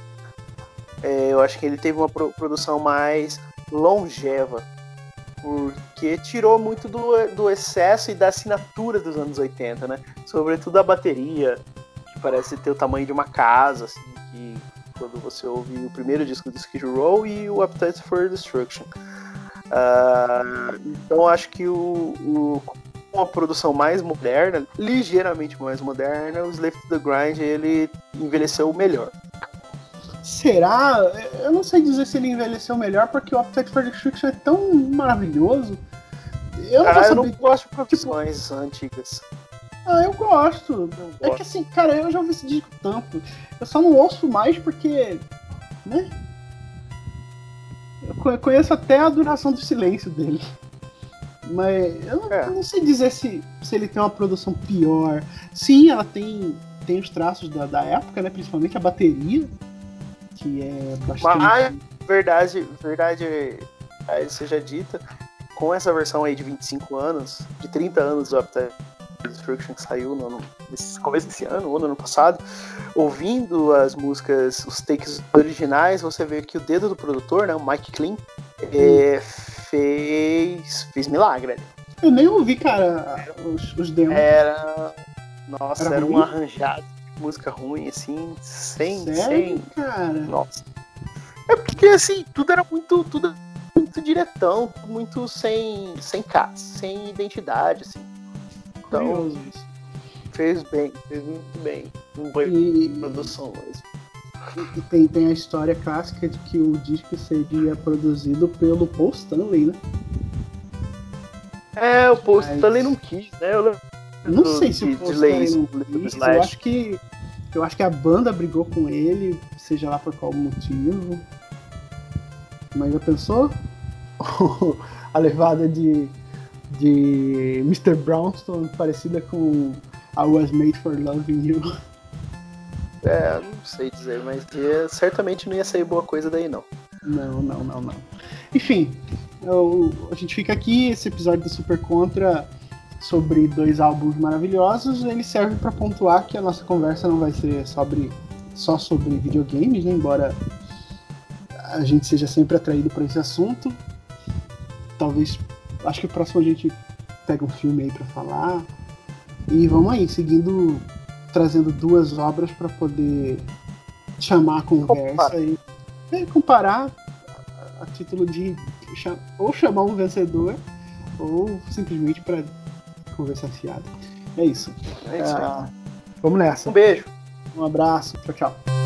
é, eu acho que ele teve uma pro- produção mais longeva, porque tirou muito do, do excesso e da assinatura dos anos 80, né? Sobretudo a bateria, que parece ter o tamanho de uma casa, assim, que quando você ouve o primeiro disco do Skid Row e o Appetite for Destruction. Ah, então acho que o, o uma produção mais moderna, ligeiramente mais moderna, o Slave to the Grind ele envelheceu melhor. Será? Eu não sei dizer se ele envelheceu melhor, porque o Appetite for Destruction é tão maravilhoso. Eu não Ah, vou eu não gosto de produções antigas. Ah, eu gosto. Não É gosto. que assim, cara, eu já ouvi esse disco tanto. Eu só não ouço mais porque. né? Eu co- conheço até a duração do silêncio dele. Mas eu não, É. eu não sei dizer se, se ele tem uma produção pior. Sim, ela tem, tem os traços da, da época, né? Principalmente a bateria. Que é bastante. Mas- Verdade, verdade, aí seja dita, com essa versão aí de 25 anos, de 30 anos do Appetite Destruction que saiu no, ano- nesse começo desse ano, ou no ano passado, ouvindo as músicas, os takes originais, você vê que o dedo do produtor, né, o Mike Clean, é, fez, fez milagre. Eu nem ouvi, cara, os, os demos. Era. Nossa, Era era, um arranjado música ruim, assim, sem. Sério, sem cara? nossa. É porque assim, tudo era muito. Tudo muito diretão, muito sem. sem casa, sem identidade, assim. Então, Curioso fez bem, fez muito bem. Um banho E, produção mesmo. e tem, tem a história clássica de que o disco seria produzido pelo Paul Stanley, né? É, o post Mas- também não quis, né? Eu lembro Eu não do- sei se de- o Paul de quis. Eu acho que eu acho que a banda brigou com ele, seja lá por qual motivo. Mas já pensou? a levada de de Mr. Brownstone parecida com I Was Made for Loving You. É, não sei dizer, mas é, certamente não ia sair boa coisa daí, não. Não, não, não, não. Enfim, eu- a gente fica aqui, esse episódio do Super Contra sobre dois álbuns maravilhosos, ele serve para pontuar que a nossa conversa não vai ser sobre, só sobre videogames, né? embora a gente seja sempre atraído por esse assunto. Talvez, acho que o próximo a gente pega um filme aí para falar. E vamos aí, seguindo, trazendo duas obras para poder chamar a conversa Comparar. e é, comparar a, título de ou chamar um vencedor ou simplesmente para conversar fiado. É isso. É isso aí. Ah, vamos nessa. Um beijo. Um abraço. Tchau, tchau.